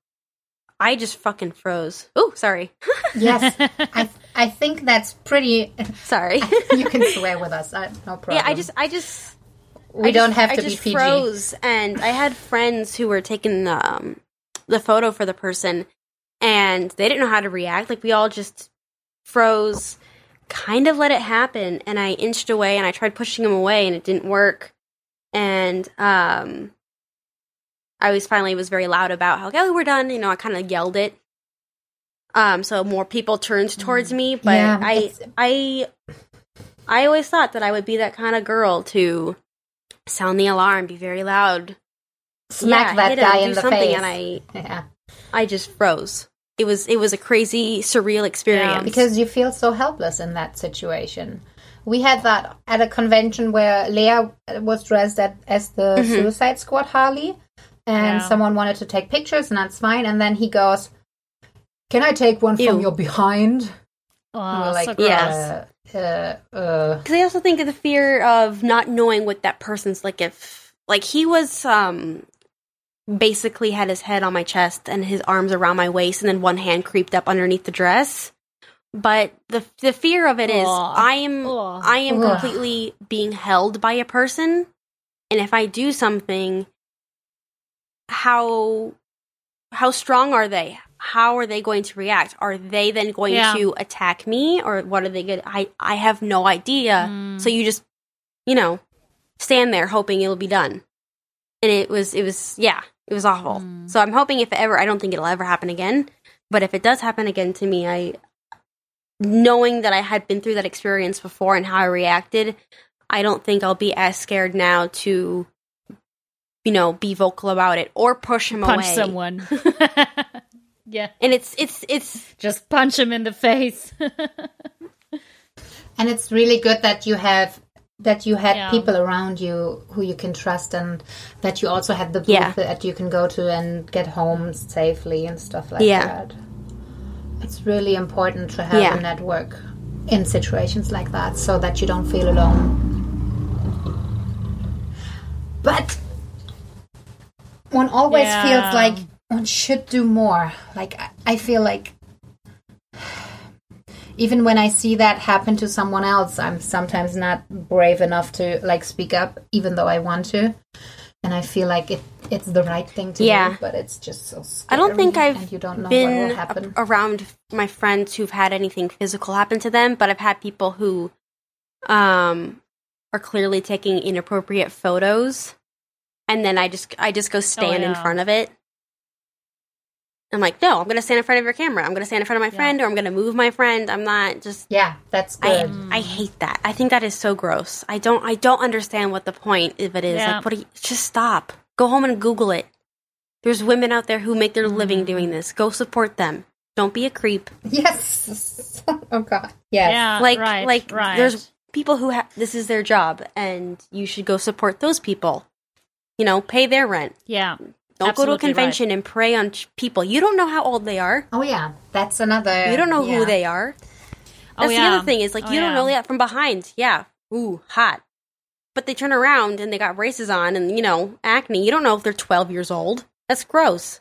I just fucking froze. Oh, sorry. *laughs* Yes, *laughs* I I think that's pretty. sorry. you can swear with us. I, no problem. *laughs* yeah, I just I just we I don't just- have I to be just PG. froze, and I had friends who were taking um, the photo for the person, and they didn't know how to react. Like we all just froze, kind of let it happen, and I inched away, and I tried pushing him away, and it didn't work. And um, I was finally was very loud about how, okay, we're done. You know, I kind of yelled it. Um, so more people turned towards me, but Mm. Yeah, I, it's- I, I always thought that I would be that kind of girl to sound the alarm, be very loud, Smack Yeah, that him, guy do in the something, face. and I, *laughs* yeah, I just froze. It was, it was a crazy, surreal experience. because you feel so helpless in that situation. We had that at a convention where Leah was dressed at, as the Mm-hmm. Suicide Squad Harley, and Yeah. someone wanted to take pictures, and that's fine. And then he goes, "Can I take one from your behind?" Oh, we're like, so. Yes. uh, uh, uh, Because I also think of the fear of not knowing what that person's like. If like he was, um, basically had his head on my chest and his arms around my waist, and then one hand creeped up underneath the dress. But the the fear of it is, Ugh. I am Ugh. I am Ugh. completely being held by a person, and if I do something, how how strong are they? How are they going to react? Are they then going Yeah. to attack me, or what are they going? to I I have no idea. Mm. So you just you know stand there hoping it'll be done, and it was it was yeah it was awful. Mm. So I'm hoping if it ever I don't think it'll ever happen again, but if it does happen again to me, I knowing that I had been through that experience before and how I reacted, I don't think I'll be as scared now to, you know, be vocal about it or push him punch away. someone. *laughs* *laughs* yeah, And it's it's it's just punch him in the face. *laughs* and it's really good that you have that you had Yeah. people around you who you can trust and that you also had the booth Yeah. that you can go to and get home safely and stuff like Yeah. that it's really important to have Yeah. a network in situations like that so that you don't feel alone but one always feels like one should do more like I feel like even when I see that happen to someone else, I'm sometimes not brave enough to like speak up, even though I want to. And I feel like it, it's the right thing to Yeah. do, but it's just so. I don't think I've you don't know what been will happen. a- around my friends who've had anything physical happen to them, but I've had people who um are clearly taking inappropriate photos and then I just I just go stand in yeah. front of it. I'm like, "No, I'm going to stand in front of your camera. I'm going to stand in front of my Yeah. friend or I'm going to move my friend. I'm not just yeah, that's I good. I hate that. I think that is so gross. I don't I don't understand what the point of it is. Yeah. Like what? Are you, just stop. Go home and Google it. There's women out there who make their Mm. living doing this. Go support them. Don't be a creep. yes. *laughs* oh God. Yes. yeah, like right, like right. there's people who have this is their job and you should go support those people. You know, pay their rent. yeah, Don't go to a Absolutely right. convention and prey on people. You don't know how old they are. Oh yeah, that's another. You don't know yeah. who they are. Oh, That's yeah. the other thing is like Oh, you don't yeah. know that from behind. Yeah. ooh, hot. But they turn around and they got braces on and, you know, acne. You don't know if they're 12 years old. That's gross.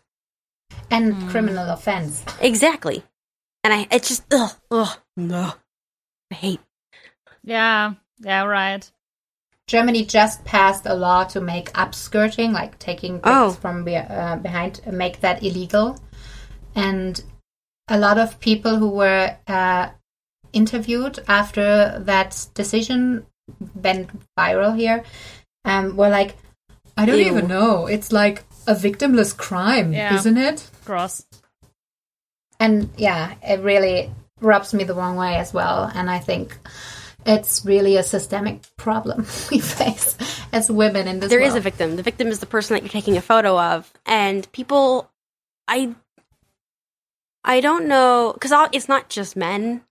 And hmm. criminal offense. Exactly. And I, it's just, ugh, ugh, no. I hate. Yeah, yeah, right. Germany just passed a law to make upskirting, like taking pics Oh. from be- uh, behind, make that illegal. And a lot of people who were uh, interviewed after that decision went viral here um, were like, I don't Ew. even know. It's like a victimless crime, Yeah. isn't it? Gross. And yeah, it really rubs me the wrong way as well. And I think it's really a systemic problem *laughs* we face as women in this There is world. a victim. The victim is the person that you're taking a photo of, and people, I, I don't know, because it's not just men,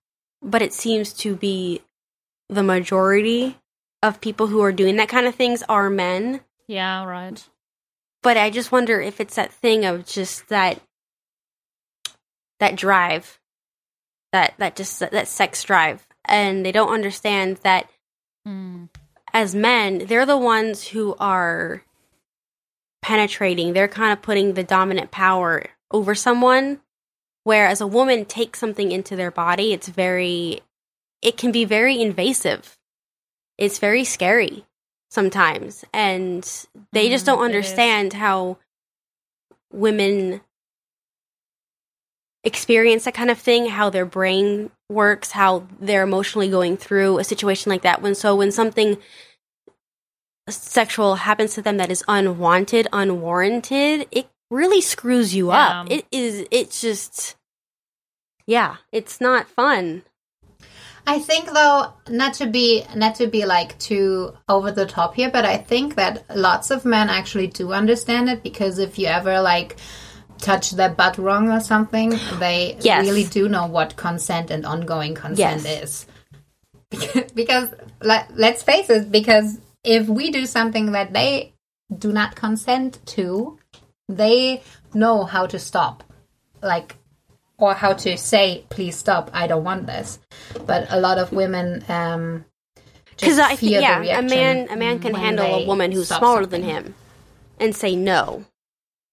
but it seems to be the majority of people who are doing that kind of things are men. Yeah, right. But I just wonder if it's that thing of just that, that drive, that that just that sex drive, and they don't understand that Mm. as men, they're the ones who are penetrating. They're kind of putting the dominant power over someone. Whereas a woman takes something into their body, it's very, it can be very invasive. It's very scary sometimes. And they just Mm, don't understand how women experience that kind of thing, how their brain works, how they're emotionally going through a situation like that. When so when something sexual happens to them that is unwanted, unwarranted, it really screws you up. It is it's just yeah, it's not fun. I think though not to be not to be like too over the top here, but I think that lots of men actually do understand it because if you ever like touch their butt wrong or something, they Yes. really do know what consent and ongoing consent Yes. is. *laughs* because let, let's face it, because if we do something that they do not consent to, they know how to stop. Like or how to say, please stop, I don't want this. But a lot of women um Because I think yeah, a man a man can handle a woman who's smaller something. than him and say no.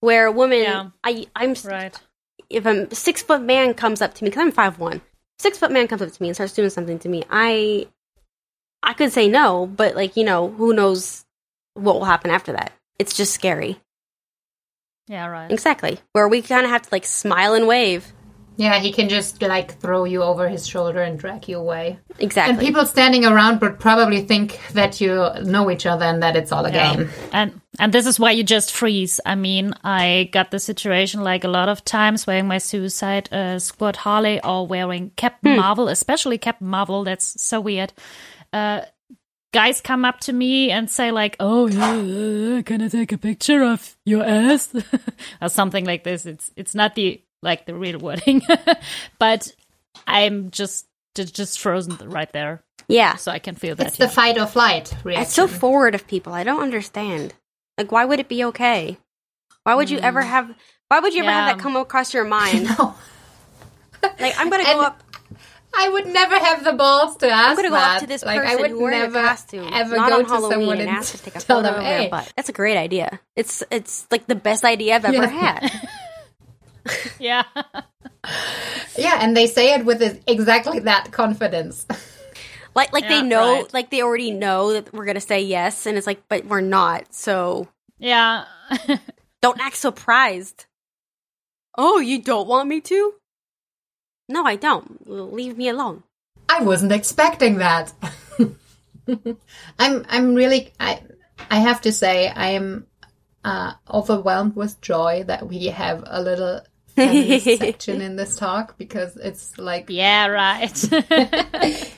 Where a woman, Yeah. I I'm Right. if a six foot man comes up to me because I'm five one, six foot man comes up to me and starts doing something to me, I I could say no, but like you know, who knows what will happen after that? It's just scary. Yeah, right. Exactly. Where we kind of have to like smile and wave. Yeah, he can just like throw you over his shoulder and drag you away. Exactly. And people standing around would probably think that you know each other and that it's all a Yeah. game. And and this is why you just freeze. I mean, I got the situation like a lot of times wearing my Suicide uh, Squad Harley or wearing Captain Marvel, especially Captain Marvel. That's so weird. Uh, guys come up to me and say like, "Oh, yeah, uh, can I take a picture of your ass?" *laughs* or something like this. It's it's not the like the real *laughs* wording, but I'm just just just frozen right there, yeah. so I can feel that. It's the yeah. fight or flight reaction. It's so forward of people. I don't understand. Like, why would it be okay? Why would you ever hmm. have? Why would you ever have that come across your *laughs* mind? No. Like, I'm gonna go And- up. I would never have the balls to ask I'm gonna go that. up to this like, person I would who never a costume, ever not go on to Halloween, someone and and ask to take a photo them, of their "Hey." butt. That's a great idea. It's it's like the best idea I've *laughs* ever Yeah. had. *laughs* yeah. Yeah, and they say it with exactly that confidence. Like like Yeah, they know, right. like they already know that we're gonna say yes, and it's like, but we're not. So Yeah. *laughs* don't act surprised. Oh, you don't want me to? No, I don't. Leave me alone. I wasn't expecting that. *laughs* I'm I'm really I I have to say I am uh, overwhelmed with joy that we have a little feminist *laughs* section in this talk because it's like yeah, right. *laughs*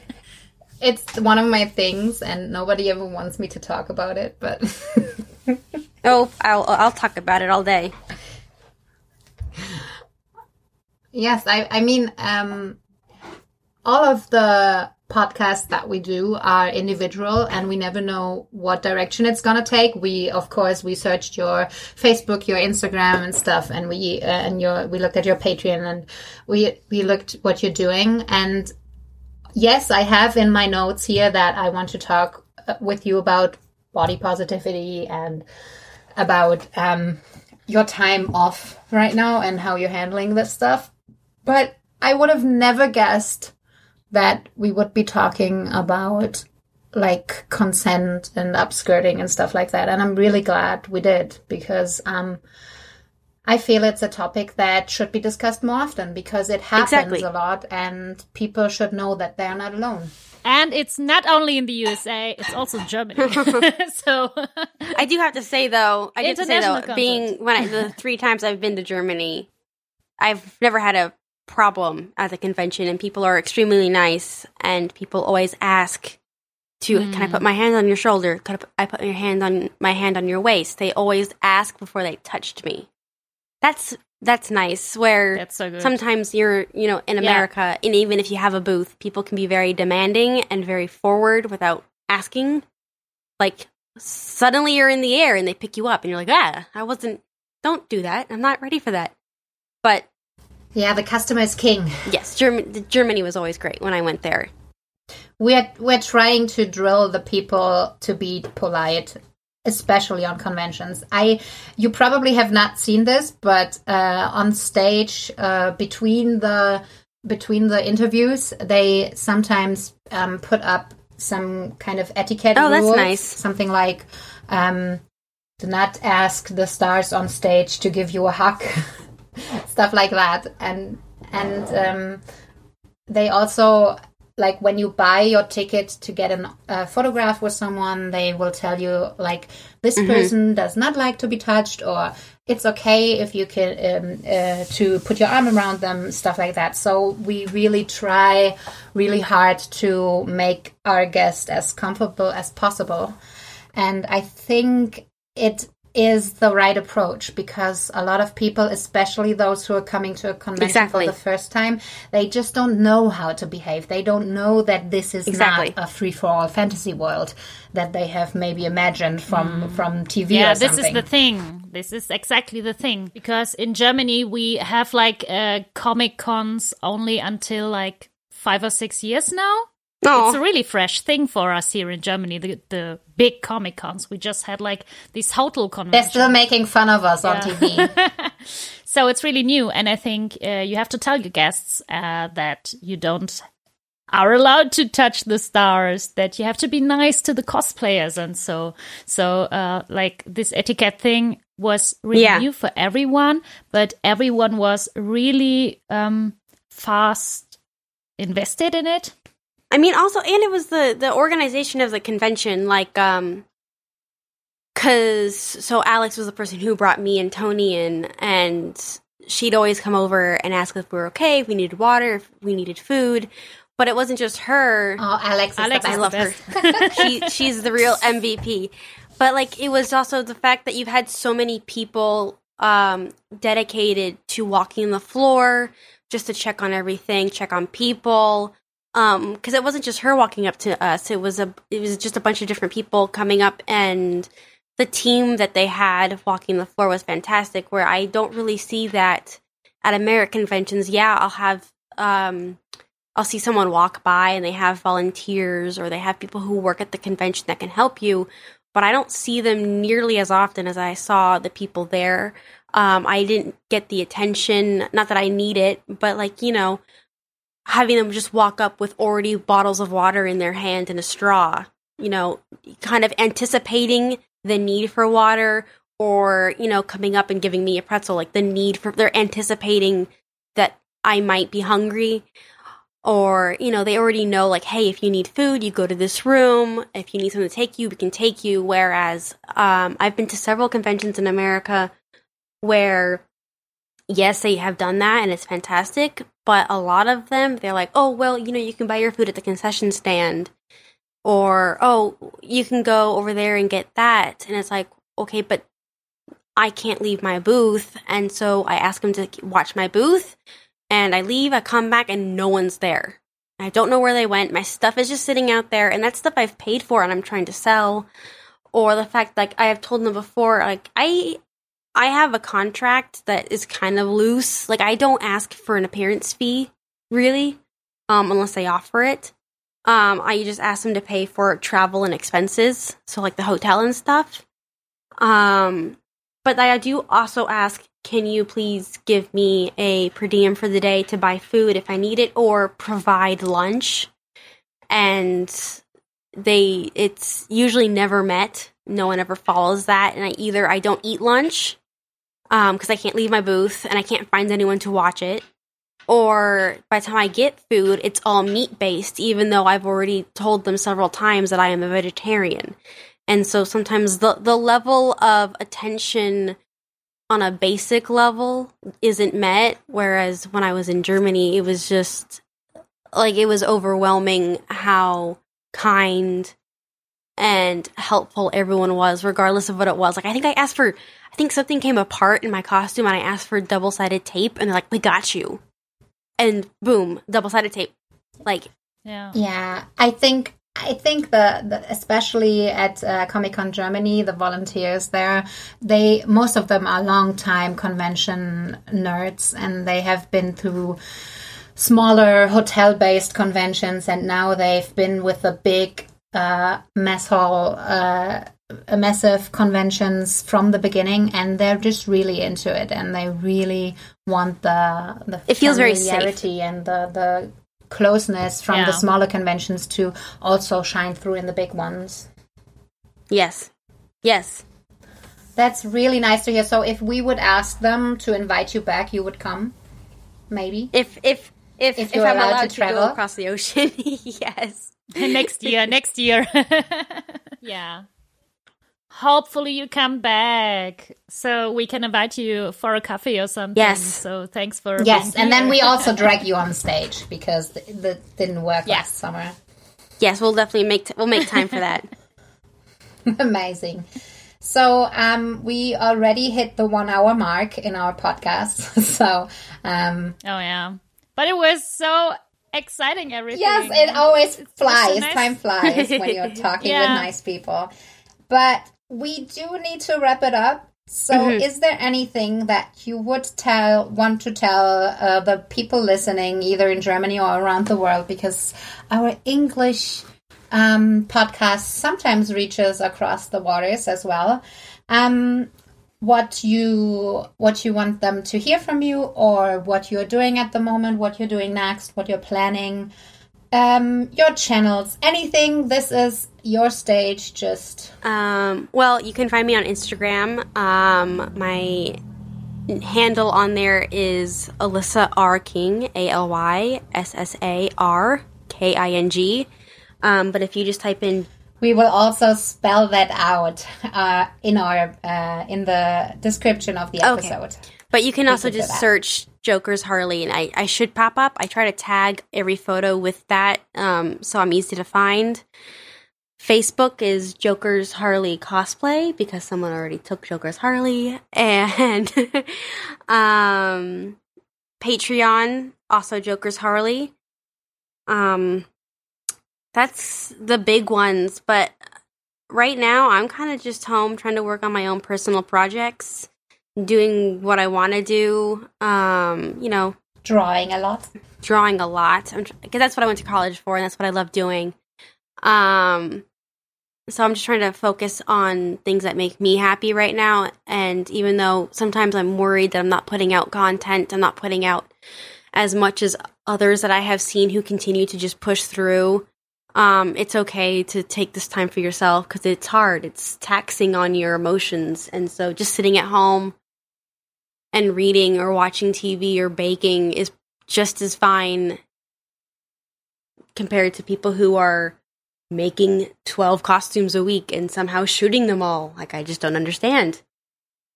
it's one of my things and nobody ever wants me to talk about it but *laughs* Oh, I'll I'll talk about it all day. yes I I mean um all of the podcasts that we do are individual and we never know what direction it's going to take we of course we searched your facebook your instagram and stuff and we uh, and your we looked at your patreon and we we looked what you're doing and yes, I have in my notes here that I want to talk uh, with you about body positivity and about um, your time off right now and how you're handling this stuff. But I would have never guessed that we would be talking about like consent and upskirting and stuff like that. And I'm really glad we did because um, I feel it's a topic that should be discussed more often because it happens Exactly. a lot and people should know that they're not alone. And it's not only in the USA, it's also Germany. *laughs* *laughs* so I do have to say though, I do have to say International though, being when I, the three times I've been to Germany, I've never had a problem at the convention, and people are extremely nice, and people always ask to, "Can I put my hand on your shoulder? Can I put, I put your hand on my hand on your waist?" They always ask before they touched me. That's that's nice. Where That's so good. sometimes you're, you know, in America, and even if you have a booth, people can be very demanding and very forward without asking. Like suddenly you're in the air and they pick you up, and you're like, ah, I wasn't. Don't do that. I'm not ready for that. But Yeah, the customer is king. yes, Germ- Germany was always great when I went there. We're we're trying to drill the people to be polite, especially on conventions. I you probably have not seen this, but uh, on stage uh, between the between the interviews, they sometimes um, put up some kind of etiquette. Oh, that's nice. Something like. Um, do not ask the stars on stage to give you a hug *laughs* *laughs* stuff like that. And and um, they also like when you buy your ticket to get a uh, photograph with someone they will tell you like this person does not like to be touched or it's okay if you can um, uh, to put your arm around them stuff like that. So we really try really hard to make our guest as comfortable as possible. And i think it is the right approach because a lot of people, especially those who are coming to a convention Exactly. for the first time, they just don't know how to behave. They don't know that this is Exactly. not a free for all fantasy world that they have maybe imagined from from TV. Mm. yeah this is the thing this is exactly the thing because in germany we have like uh, comic cons only until like five or six years now No, it's a really fresh thing for us here in germany the, the big comic cons. We just had like this hotel They're still making fun of us on TV. *laughs* so it's really new and i think uh, you have to tell your guests uh, that you don't are allowed to touch the stars that you have to be nice to the cosplayers and so so uh like this etiquette thing was really Yeah. new for everyone but everyone was really um fast invested in it I mean, also, and it was the the organization of the convention, like, um, because so Alex was the person who brought me and Tony in, and she'd always come over and ask if we were okay, if we needed water, if we needed food. But it wasn't just her. Oh, Alex, is Alex the best. the love her. she she's the real MVP. But like it was also the fact that you've had so many people um dedicated to walking the floor just to check on everything, check on people. Um cuz it wasn't just her walking up to us. It was a it was just a bunch of different people coming up and the team that they had walking the floor was fantastic where I don't really see that at American conventions. Yeah, I'll have um I'll see someone walk by and they have volunteers or they have people who work at the convention that can help you, but I don't see them nearly as often as I saw the people there. Um, I didn't get the attention, not that I need it, but like, you know, having them just walk up with already bottles of water in their hand and a straw, you know, kind of anticipating the need for water or, you know, coming up and giving me a pretzel, like the need for, they're anticipating that I might be hungry or you know they already know like hey if you need food you go to this room. If you need someone to take you we can take you. Whereas um, i've been to several conventions in america where yes they have done that and it's fantastic but a lot of them they're like oh well you know you can buy your food at the concession stand or oh you can go over there and get that and it's like okay but i can't leave my booth and so i ask them to watch my booth and I leave, I come back, and no one's there. I don't know where they went. My stuff is just sitting out there, and that's stuff I've paid for and I'm trying to sell. Or the fact, like I have told them before, like I, I have a contract that is kind of loose. Like I don't ask for an appearance fee, really, um, unless they offer it. Um, I just ask them to pay for travel and expenses, so like the hotel and stuff. Um, but I do also ask, can you please give me a per diem for the day to buy food if I need it, or provide lunch? And they, it's usually never met. No one ever follows that, and I either I don't eat lunch Um, because I can't leave my booth and I can't find anyone to watch it, or by the time I get food, it's all meat based, even though I've already told them several times that I am a vegetarian. And so sometimes the, the level of attention on a basic level isn't met. Whereas when I was in Germany, it was just like it was overwhelming how kind and helpful everyone was, regardless of what it was. Like, I think I asked for, I think something came apart in my costume and I asked for double sided tape, and they're like, we got you and boom, double sided tape. Like, yeah, yeah. I think I think the, the especially at uh, Comic Con Germany, the volunteers there, they most of them are long time convention nerds, and they have been through smaller hotel based conventions, and now they've been with the big uh, mess hall. Uh, massive conventions from the beginning and they're just really into it and they really want the the it feels very safe. and the the closeness from yeah. the smaller conventions to also shine through in the big ones. Yes. Yes. That's really nice to hear. So if we would ask them to invite you back you would come? Maybe? If if if, if, if I'm allowed, allowed to, travel? across the ocean *laughs* yes *laughs* next year next year *laughs* yeah hopefully you come back so we can invite you for a coffee or something. Yes. So thanks for yes, and then we *laughs* also drag you on stage because that didn't work yeah. last summer. Yes, we'll definitely make t- we'll make time for that. Amazing. So um, we already hit the one hour mark in our podcast. so um, oh yeah, but it was so exciting. Everything. Yes, it always it's flies. Nice. Time flies when you're *laughs* talking yeah. with nice people. But we do need to wrap it up. So, mm-hmm. is there anything that you would tell, want to tell uh, the people listening, either in Germany or around the world? Because our English um, podcast sometimes reaches across the waters as well. Um, what you what you want them to hear from you, or what you're doing at the moment, what you're doing next, what you're planning, um, your channels, anything. This is your stage. Just um, well, you can find me on Instagram. Um, my handle on there is Alyssa R King, A L Y S S A R K I N G. Um, but if you just type in we will also spell that out uh, in our uh, in the description of the episode. Okay. But you can also just search Joker's Harley, and I, I should pop up. I try to tag every photo with that, um, so I'm easy to find. Facebook is Joker's Harley cosplay because someone already took Joker's Harley, *laughs* and um, Patreon also Joker's Harley. Um, that's the big ones, but right now I'm kind of just home trying to work on my own personal projects doing what I want to do. Um, you know, drawing a lot. Drawing a lot. Because that's what I went to college for, and that's what I love doing. Um, so I'm just trying to focus on things that make me happy right now. And even though sometimes I'm worried that I'm not putting out content, I'm not putting out as much as others that I have seen who continue to just push through. Um, it's okay to take this time for yourself because it's hard. It's taxing on your emotions. And so just sitting at home, and reading or watching TV or baking is just as fine compared to people who are making 12 costumes a week and somehow shooting them all. Like, I just don't understand.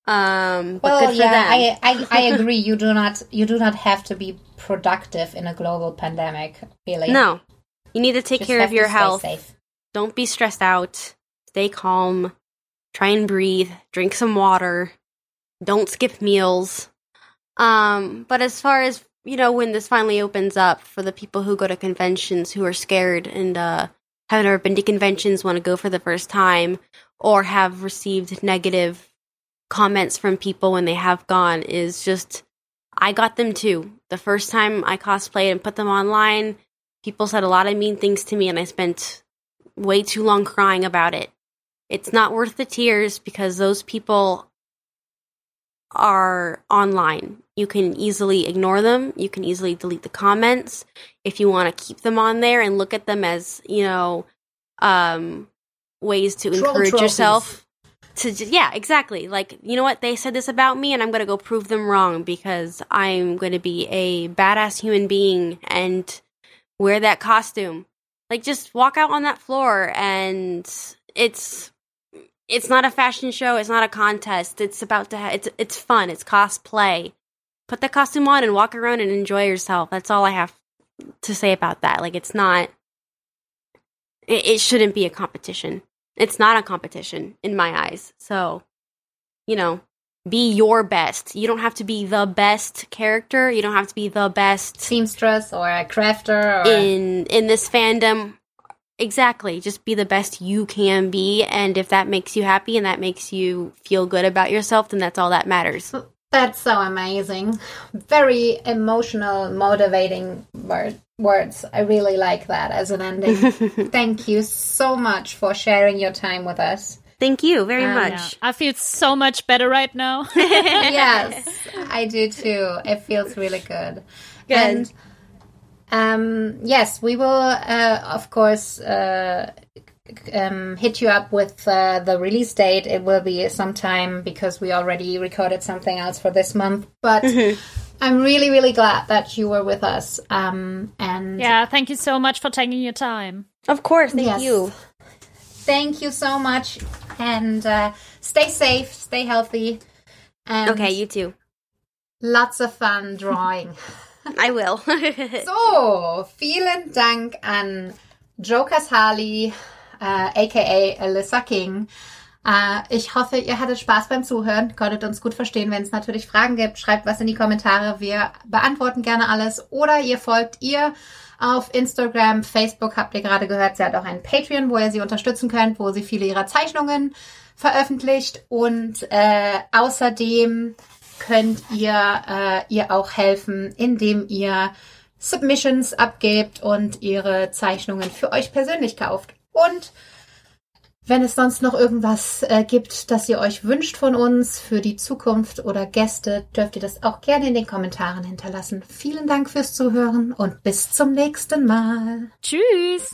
Um, well, yeah, I, I, I *laughs* agree. You do not, you do not have to be productive in a global pandemic, really. No, you need to take just care of your health. Safe. Don't be stressed out. Stay calm. Try and breathe. Drink some water don't skip meals. Um, but as far as you know, when this finally opens up for the people who go to conventions who are scared and uh, have never been to conventions, want to go for the first time, or have received negative comments from people when they have gone, is just I got them too. The first time I cosplayed and put them online, People said a lot of mean things to me, and I spent way too long crying about it. It's not worth the tears because those people are online. You can easily ignore them. You can easily delete the comments if you want to keep them on there and look at them as, you know, um, ways to Troll encourage trophies. yourself to yeah, exactly. Like, you know what? They said this about me and I'm going to go prove them wrong because I'm going to be a badass human being and wear that costume. Like just walk out on that floor and it's it's not a fashion show, it's not a contest. It's about to ha- it's it's fun, it's cosplay. Put the costume on and walk around and enjoy yourself. That's all I have to say about that. Like it's not it, it shouldn't be a competition. It's not a competition in my eyes. So, you know, be your best. You don't have to be the best character. You don't have to be the best Seamstress or a crafter or in in this fandom. Exactly. Just be the best you can be and if that makes you happy and that makes you feel good about yourself, then that's all that matters. That's so amazing. Very emotional, motivating word, words. I really like that as an ending. *laughs* Thank you so much for sharing your time with us. Thank you very Um, much. Yeah, I feel so much better right now. *laughs* yes, *laughs* I do too. It feels really good. Good. And um, yes, we will, uh, of course, uh, um, hit you up with uh, the release date. It will be sometime because we already recorded something else for this month. But I'm really, really glad that you were with us. Um, and yeah, thank you so much for taking your time. Of course, thank Yes. you. thank you so much. And uh, stay safe, stay healthy. And Okay, you too. lots of fun drawing. *laughs* I will. *laughs* So, vielen Dank an Jokers Harley, äh, aka Alyssa King. Äh, ich hoffe, ihr hattet Spaß beim Zuhören, konntet uns gut verstehen. Wenn es natürlich Fragen gibt, schreibt was in die Kommentare. Wir beantworten gerne alles. Oder ihr folgt ihr auf Instagram, Facebook, habt ihr gerade gehört. Sie hat auch einen Patreon, wo ihr sie unterstützen könnt, wo sie viele ihrer Zeichnungen veröffentlicht. Und äh, außerdem könnt ihr äh, ihr auch helfen, indem ihr Submissions abgebt und ihre Zeichnungen für euch persönlich kauft. Und wenn es sonst noch irgendwas äh, gibt, das ihr euch wünscht von uns für die Zukunft oder Gäste, dürft ihr das auch gerne in den Kommentaren hinterlassen. Vielen Dank fürs Zuhören und bis zum nächsten Mal. Tschüss!